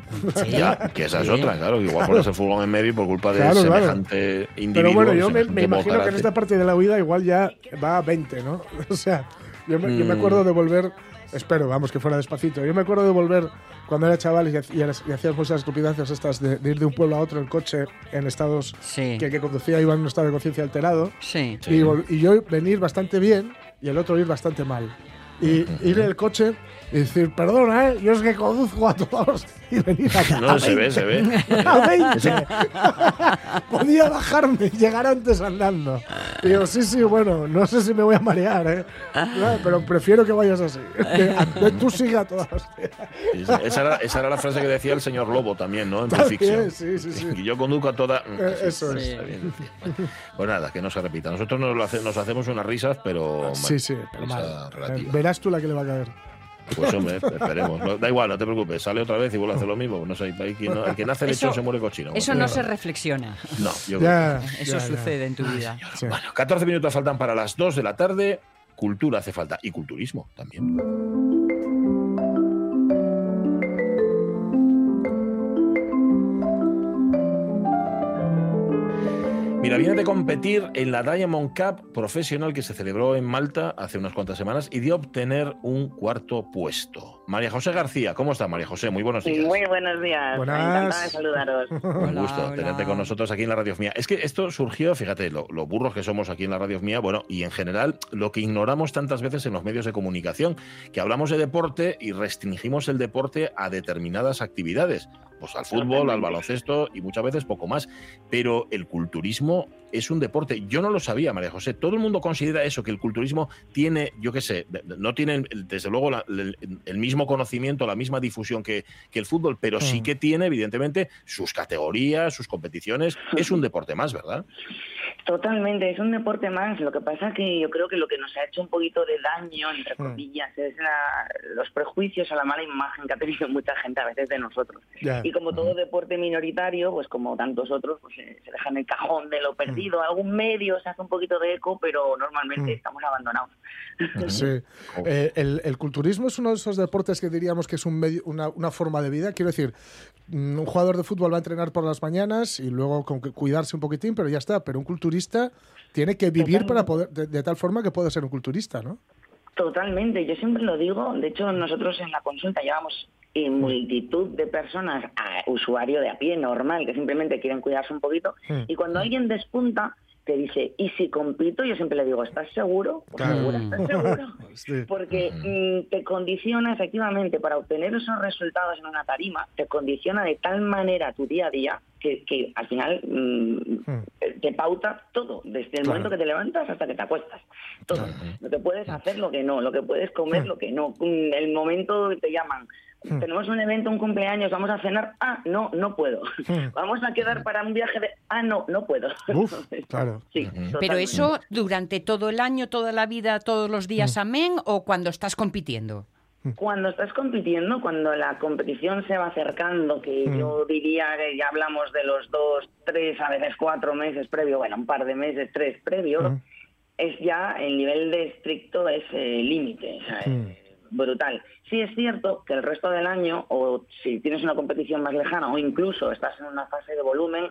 Ya, que esa es otra, claro. que Igual pones el furgón en medio por culpa de Claro, claro. semejante individuo. Pero bueno, yo me, imagino que en esta parte de la huida igual ya va a 20, ¿no? O sea, yo me, yo me Mm. acuerdo de volver Espero, vamos, que fuera despacito. Yo me acuerdo de volver cuando era chaval y, y, y hacías muchas estupideces estas de, de ir de un pueblo a otro en coche en estados Sí. que el que conducía iba en un estado de conciencia alterado. Sí. Y, y yo venir bastante bien y el otro ir bastante mal. Y ir en el coche y decir, perdona, ¿eh? yo es que conduzco a todos y venir acá. No, se ve, se ve. A 20. Podía bajarme y llegar antes andando. Y digo, sí, sí, bueno, no sé si me voy a marear, ¿eh? Pero prefiero que vayas así. Que Tú sigue a todas. Esa, esa era, esa era la frase que decía el señor Lobo también, ¿no? En Fiction. sí, sí, sí. Y yo conduzco a toda. Eh, eso es. Pues nada, que no se repita. Nosotros nos, lo hace- nos hacemos unas risas, pero. Sí, sí, pero mal. relativa. Verás tú la que le va a caer. Pues hombre, esperemos. No, da igual, no te preocupes. Sale otra vez y vuelve a hacer lo mismo. No sé, hay quien no- el que nace lechón se muere cochino. Eso Bueno, no se reflexiona. No, yo Ya, creo que- Eso ya, ya. sucede en tu vida. Bueno, 14 minutos faltan para las 2 de la tarde. Cultura hace falta. Y culturismo también. Mira, viene de competir en la Diamond Cup profesional que se celebró en Malta hace unas cuantas semanas y de obtener un cuarto puesto. María José García, ¿cómo está María José? Muy buenos días. Muy buenos días. Buenas. Encantada de saludaros. Un gusto tenerte con nosotros aquí en la Radio Mía. Es que esto surgió, fíjate, lo, lo burros que somos aquí en la Radio Mía, bueno, y en general lo que ignoramos tantas veces en los medios de comunicación, que hablamos de deporte y restringimos el deporte a determinadas actividades, pues al fútbol, al baloncesto y muchas veces poco más. Pero el culturismo es un deporte. Yo no lo sabía, María José. Todo el mundo considera eso, que el culturismo tiene, yo qué sé, no tiene desde luego la- el, el mismo conocimiento, la misma difusión que, que el fútbol, pero sí Mm. que tiene, evidentemente, sus categorías, sus competiciones. Es un deporte más, ¿verdad? Totalmente, es un deporte más. Lo que pasa es que yo creo que lo que nos ha hecho un poquito de daño, entre Mm. comillas, es la- los prejuicios o la mala imagen que ha tenido mucha gente a veces de nosotros. Y como todo deporte minoritario, pues como tantos otros, pues eh, se deja en el cajón de lo perdido. Algún medio se hace un poquito de eco, pero normalmente Mm. estamos abandonados. Sí. Eh, el, el culturismo es uno de esos deportes que diríamos que es un medio, una, una forma de vida. Quiero decir, mm, un jugador de fútbol va a entrenar por las mañanas y luego con que cuidarse un poquitín, pero ya está. Pero un culturista tiene que vivir para poder, de, de tal forma que pueda ser un culturista, ¿no? Totalmente, yo siempre lo digo. De hecho, nosotros en la consulta llevamos en multitud de personas a usuario de a pie normal que simplemente quieren cuidarse un poquito. Y cuando alguien despunta, te dice, ¿y si compito? Yo siempre le digo, ¿estás seguro? Pues Claro. segura, ¿estás seguro? Sí. Porque mm, te condiciona efectivamente para obtener esos resultados en una tarima, te condiciona de tal manera tu día a día que, que al final mm, te pauta todo, desde el Claro. momento que te levantas hasta que te acuestas. Todo. Lo que puedes hacer, lo que no, lo que puedes comer, lo que no. Mm, El momento que te llaman. Hmm. Tenemos un evento, un cumpleaños, vamos a cenar. Ah, no, no puedo. Vamos a quedar para un viaje de. Ah, no, no puedo. Claro. Sí, Pero eso durante todo el año, toda la vida, todos los días, amén, o cuando estás compitiendo. Cuando estás compitiendo, cuando la competición se va acercando, que Mm. yo diría que ya hablamos de los dos, tres, a veces cuatro meses previo, bueno, un par de meses, tres previo, es ya el nivel de estricto es eh, límite, o sea, es brutal. Sí es cierto que el resto del año, o si tienes una competición más lejana, o incluso estás en una fase de volumen,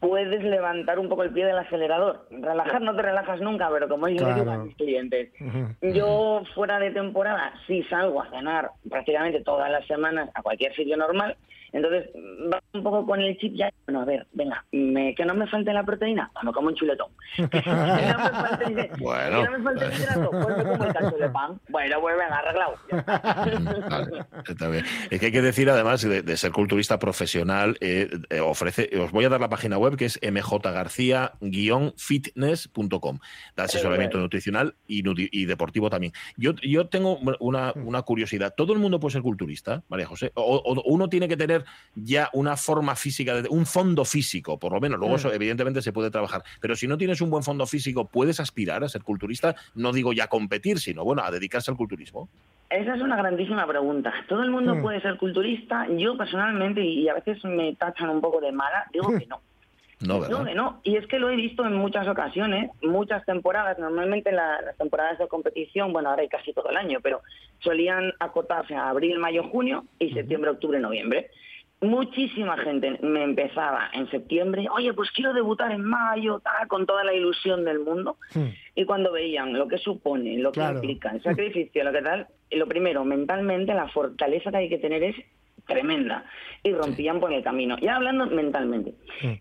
puedes levantar un poco el pie del acelerador. Relajar no te relajas nunca, pero como yo le digo a Claro. mis clientes, yo fuera de temporada sí salgo a cenar prácticamente todas las semanas a cualquier sitio normal. Entonces, va un poco con el chip ya. Bueno, a ver, venga, me- que no me falte la proteína, pues me como un chuletón. Que no me falte, Bueno. que no me falte el hidrato, pues me como el cacho de pan. Bueno, pues venga, arreglado. Está bien. Es que hay que decir, además, de, de ser culturista profesional, eh, eh, ofrece, os voy a dar la página web que es mjgarcía-fitness.com. Da asesoramiento nutricional y, y deportivo también. Yo, yo tengo una, una curiosidad. ¿Todo el mundo puede ser culturista, María José? O, o uno tiene que tener ya una forma física, de- un fondo físico, por lo menos. Luego, Mm. eso, evidentemente, se puede trabajar. Pero si no tienes un buen fondo físico, ¿puedes aspirar a ser culturista? No digo ya competir, sino, bueno, a dedicarse al culturismo. Esa es una grandísima pregunta. ¿Todo el mundo Mm. puede ser culturista? Yo personalmente, y a veces me tachan un poco de mala, digo que no. No, ¿verdad? No, que no. Y es que lo he visto en muchas ocasiones, muchas temporadas. Normalmente la- las temporadas de competición, bueno, ahora hay casi todo el año, pero solían acotarse a abril, mayo, junio y septiembre, octubre, noviembre. Muchísima gente me empezaba en septiembre, oye, pues quiero debutar en mayo, con toda la ilusión del mundo. Y cuando veían lo que supone, lo que implica, el sacrificio, lo que tal, lo primero, mentalmente, la fortaleza que hay que tener es tremenda. Y rompían por el camino. Ya hablando mentalmente.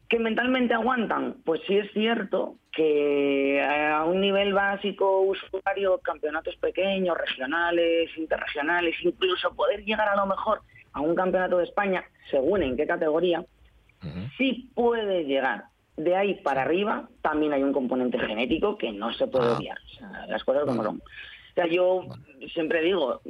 ¿Que mentalmente aguantan? Pues sí es cierto que a un nivel básico, usuario, campeonatos pequeños, regionales, interregionales, incluso poder llegar a lo mejor a un campeonato de España, según en qué categoría, sí puede llegar. De ahí para arriba también hay un componente genético que no se puede Ah. obviar. O sea, las cosas como son. O sea, yo siempre digo,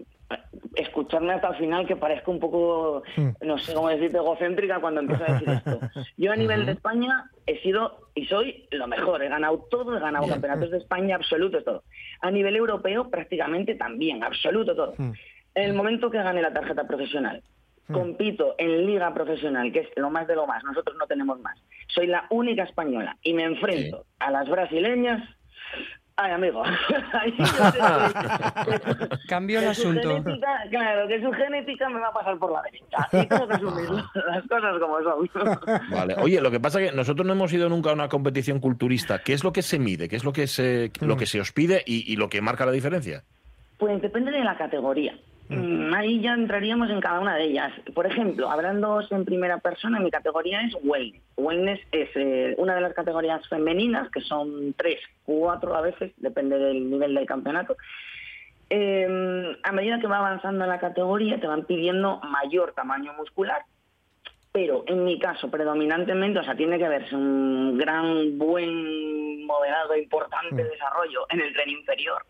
escucharme hasta el final que parezca un poco, no sé cómo decirte, egocéntrica cuando empiezo a decir esto. Yo a nivel de España he sido y soy lo mejor. He ganado todo, he ganado campeonatos de España, absoluto todo. A nivel europeo prácticamente también, absoluto todo. En el momento que gane la tarjeta profesional, compito en liga profesional, que es lo más de lo más, nosotros no tenemos más. Soy la única española y me enfrento a las brasileñas. Ay, amigo. Cambio el asunto. genética- claro, que su genética me va a pasar por la derecha. Y tengo que asumirlo, las cosas como son. Vale. Oye, lo que pasa es que nosotros no hemos ido nunca a una competición culturista. ¿Qué es lo que se mide? ¿Qué es lo que se, lo que se os pide y, y lo que marca la diferencia? Pues depende de la categoría. Mm, Ahí ya entraríamos en cada una de ellas. Por ejemplo, hablando en primera persona, mi categoría es wellness. Wellness es eh, una de las categorías femeninas, que son tres, cuatro a veces, depende del nivel del campeonato. Eh, a medida que va avanzando en la categoría, te van pidiendo mayor tamaño muscular, pero en mi caso, predominantemente, o sea, tiene que verse un gran, buen, moderado, importante desarrollo en el tren inferior,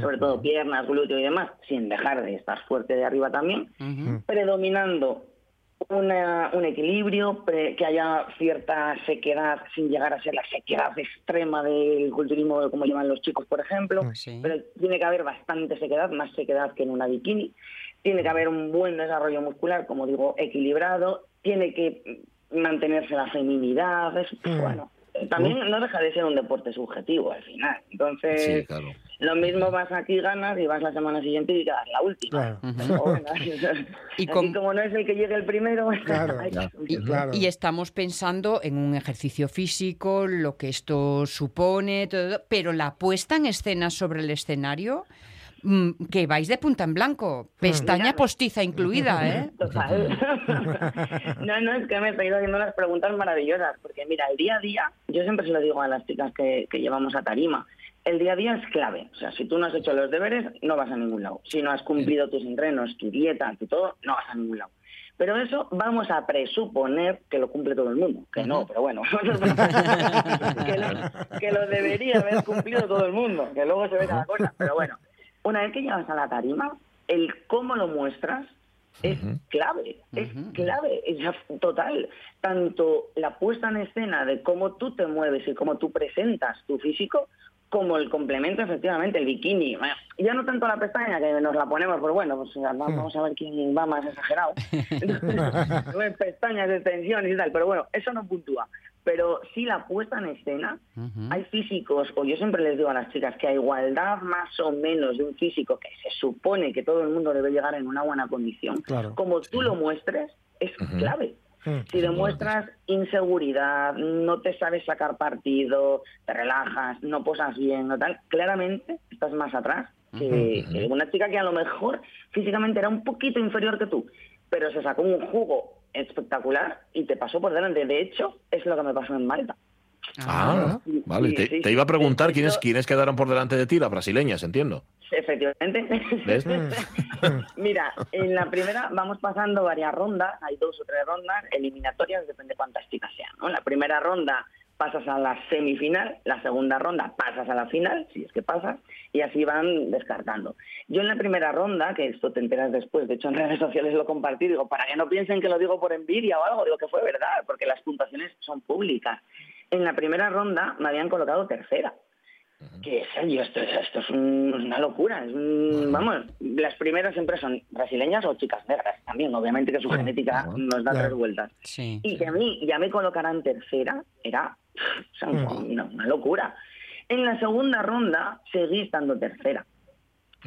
sobre todo piernas, glúteo y demás, sin dejar de estar fuerte de arriba también, predominando una- un equilibrio, pre- que haya cierta sequedad sin llegar a ser la sequedad extrema del culturismo, como llaman los chicos, por ejemplo, pero tiene que haber bastante sequedad, más sequedad que en una bikini, tiene que haber un buen desarrollo muscular, como digo, equilibrado, tiene que mantenerse la feminidad, es, bueno, también no deja de ser un deporte subjetivo al final. Entonces, Sí, claro. Lo mismo vas aquí, ganas y vas la semana siguiente y quedas la última. Pero bueno, Y como no es el que llegue el primero, hay que Y, y estamos pensando en un ejercicio físico, lo que esto supone, todo, pero la puesta en escena sobre el escenario, mm, que vais de punta en blanco, pestaña postiza incluida, ¿eh? Total. no, no, es que me estáis haciendo unas preguntas maravillosas, porque mira, el día a día, yo siempre se lo digo a las chicas que, que llevamos a tarima, el día a día es clave. O sea, si tú no has hecho los deberes, no vas a ningún lado. Si no has cumplido tus entrenos, tu dieta, tu todo, no vas a ningún lado. Pero eso vamos a presuponer que lo cumple todo el mundo. Que no, pero bueno. que, lo, que lo debería haber cumplido todo el mundo. Que luego se ve cada cosa. Pero bueno, una vez que llegas a la tarima, el cómo lo muestras es clave, es clave, es total. Tanto la puesta en escena de cómo tú te mueves y cómo tú presentas tu físico, como el complemento, efectivamente, el bikini. Bueno, Ya no tanto la pestaña, que nos la ponemos, pues bueno, pues vamos a ver quién va más exagerado. Entonces, pestañas, extensiones y tal, pero bueno, eso no puntúa. Pero sí la puesta en escena, hay físicos, o yo siempre les digo a las chicas que a igualdad más o menos de un físico que se supone que todo el mundo debe llegar en una buena condición, Claro. como tú lo muestres, es clave. Si demuestras inseguridad, no te sabes sacar partido, te relajas, no posas bien, no tal, claramente estás más atrás que, que una chica que a lo mejor físicamente era un poquito inferior que tú, pero se sacó un jugo espectacular y te pasó por delante. De hecho, es lo que me pasó en Malta. Ah, vale. sí, te, sí, te iba a preguntar quiénes, quiénes quedaron por delante de ti, las brasileñas, entiendo. Efectivamente. ¿Ves? Mira, en la primera vamos pasando varias rondas, hay dos o tres rondas, eliminatorias, depende cuántas chicas sean. ¿no? En la primera ronda pasas a la semifinal, la segunda ronda pasas a la final, si es que pasas, y así van descartando. Yo en la primera ronda, que esto te enteras después, de hecho en redes sociales lo compartí, digo, para que no piensen que lo digo por envidia o algo, digo que fue verdad, porque las puntuaciones son públicas. En la primera ronda me habían colocado tercera que serio, esto, es- esto es un- una locura. es un- vamos, las primeras siempre son brasileñas o chicas negras también. Obviamente que su genética nos da Claro. tres vueltas. Sí. Y que a mí ya me colocaran tercera era o sea, una, una locura. En la segunda ronda seguí estando tercera.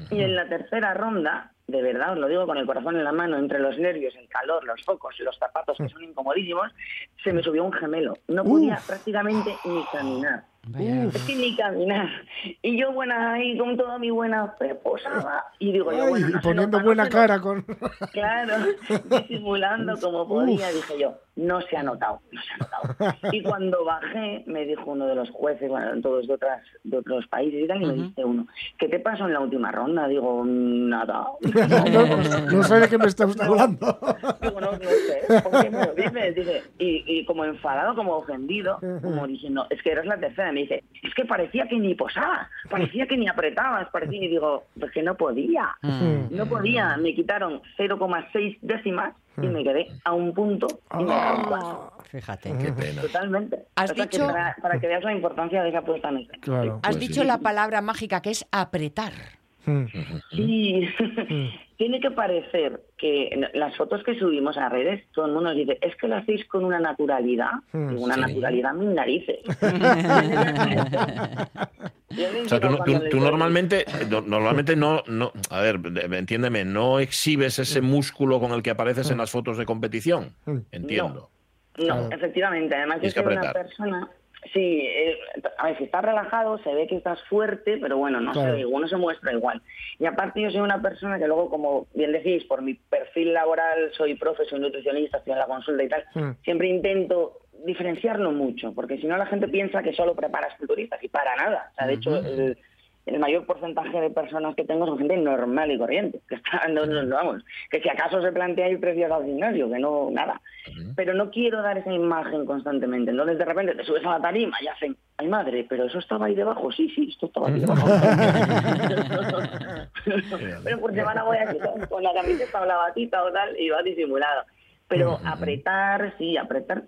Y en la tercera ronda, de verdad, os lo digo con el corazón en la mano, entre los nervios, el calor, los focos, los zapatos que son incomodísimos, se me subió un gemelo. No podía prácticamente ni caminar. Que ni caminar. Y yo buena ahí, con toda mi buena fe posada. Y digo yo, bueno, y no poniendo no buena cara con. Claro, disimulando como podía, dije yo, no se ha notado, no se ha notado. Y cuando bajé, me dijo uno de los jueces, bueno, todos de, otras, de otros países y tal, y me dice uno, ¿qué te pasó en la última ronda? Digo, nada. no, no sé de qué me está usted hablando. Digo, no, no sé, ¿por qué me lo dices? Dice, y, y como enfadado, como ofendido, como diciendo, es que eres la tercera. Me dice, es que parecía que ni posaba, parecía que ni apretabas, parecía, y digo, pues que no podía, no podía. Me quitaron 0,6 décimas y me quedé a un punto y me dejaron paso. Fíjate. Qué pena. Totalmente. Has O sea, que dicho- para, para que veas la importancia de esa puesta en escena. Claro. Has Pues dicho sí. la palabra mágica que es apretar. Sí, tiene que parecer que las fotos que subimos a redes, todo el mundo nos dice, es que lo hacéis con una naturalidad, Mm, una sí. naturalidad mis narices. O sea, tú, tú- normalmente, no- normalmente no, no, a ver, de- entiéndeme, no exhibes ese músculo con el que apareces en las fotos de competición. Entiendo. No, efectivamente. Además, yo soy una persona. Sí, eh, a ver, si estás relajado, se ve que estás fuerte, pero bueno, no Claro. se ve igual, no se muestra igual. Y aparte, yo soy una persona que luego, como bien decís, por mi perfil laboral, soy profe, soy nutricionista, estoy en la consulta y tal, Mm. siempre intento diferenciarlo mucho, porque si no la gente piensa que solo preparas culturistas y para nada. O sea, de hecho, el, el mayor porcentaje de personas que tengo son gente normal y corriente, que está, no, no, vamos, que si acaso se plantea ir precios al gimnasio, que no, nada. Pero no quiero dar esa imagen constantemente. Entonces, de repente, te subes a la tarima y hacen, ay madre, pero eso estaba ahí debajo. Sí, sí, esto estaba ahí debajo. pero por semana voy con, con la camiseta o la batita o tal y va disimulado. Pero apretar, sí, apretar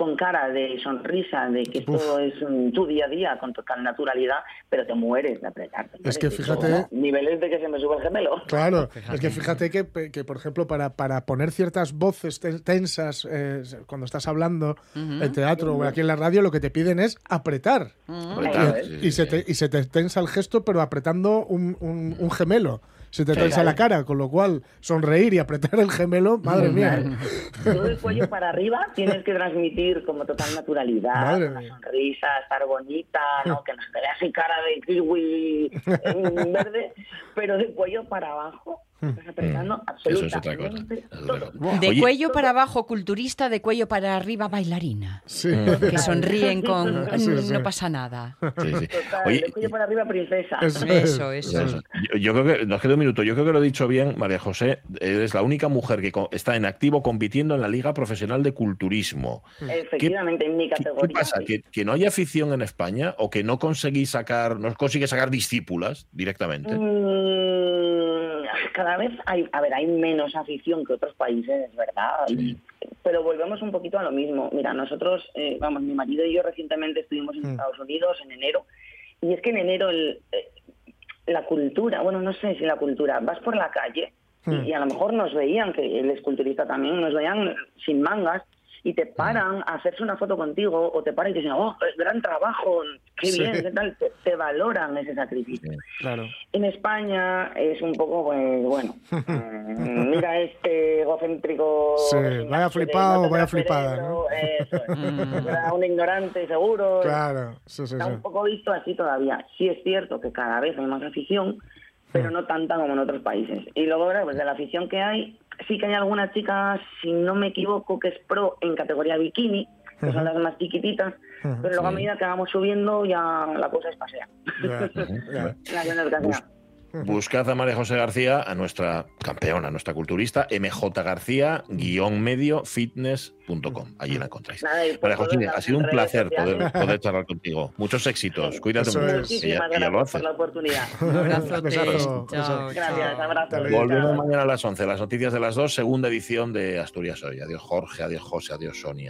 con cara de sonrisa, de que esto es tu día a día con total naturalidad, pero te mueres de apretar. te Es que fíjate-. Niveles de que se me sube el gemelo. Claro, es que fíjate que, que, por ejemplo, para, para poner ciertas voces ten- tensas eh, cuando estás hablando en teatro o aquí en la radio, lo que te piden es apretar. Apretar, Y- sí, y, sí, se te, y se te tensa el gesto, pero apretando un, un- un gemelo. Se te tensa la cara, con lo cual sonreír y apretar el gemelo, madre mía. Todo el cuello para arriba tienes que transmitir como total naturalidad, Madre una mía. sonrisa, estar bonita, ¿no? que no se te vea así cara de kiwi eh, verde, pero de cuello para abajo, estás apretando Eso es otra cosa. absolutamente Es todo. De Oye, cuello para abajo culturista, de cuello para arriba bailarina. Sí. Que sonríen con Sí, sí. no pasa nada. sí, sí. Total, Oye, de cuello para arriba princesa. Eso Eso, es. eso. Eso. Yo, yo creo que, nos queda un minuto, yo creo que lo he dicho bien, María José, eres la única mujer que co- está en activo compitiendo en la Liga Profesional de Culturismo. Efectivamente, en mi ¿Qué, qué categoría. pasa? ¿Que, que no hay afición en España o que no conseguís sacar, no consigues sacar discípulas directamente? Mm, cada vez hay, a ver, hay menos afición que otros países, es verdad. pero volvemos un poquito a lo mismo. Mira, nosotros, eh, vamos, mi marido y yo recientemente estuvimos en Mm. Estados Unidos en enero, y es que en enero el, eh, la cultura, bueno, no sé si la cultura, vas por la calle y, Mm. y a lo mejor nos veían, que él es culturista también, nos veían sin mangas y te paran a hacerse una foto contigo o te paran y te dicen, oh, gran trabajo, qué Sí. bien, qué tal, te, te valoran ese sacrificio. Claro. En España es un poco, pues, bueno, mm, mira este egocéntrico. Sí, vaya flipado, vaya flipada, cerebro, Eso es. Mm. Era un ignorante seguro. Claro, sí, sí, Está sí. un poco visto así todavía. Sí es cierto que cada vez hay más afición, pero no tanta como en otros países. Y luego, bueno, pues de la afición que hay, sí que hay algunas chicas, si no me equivoco, que es pro en categoría bikini, que son las más chiquititas, pero luego a medida que vamos subiendo ya la cosa escasea. Ya, ya. La cosa escasea. Buscad a María José García, a nuestra campeona, a nuestra culturista, mj García, guion medio, fitness.com. Allí la encontráis. Nada, y por María José, ha sido un placer poder, charlar contigo. Muchos éxitos. Cuídate Eso mucho. es. lo por la oportunidad. Un. Besazo, besazo. Gracias, abrazo. Volvemos mañana a las 11. Las noticias de las dos, segunda edición de Asturias Hoy. Adiós Jorge, adiós José, adiós Sonia.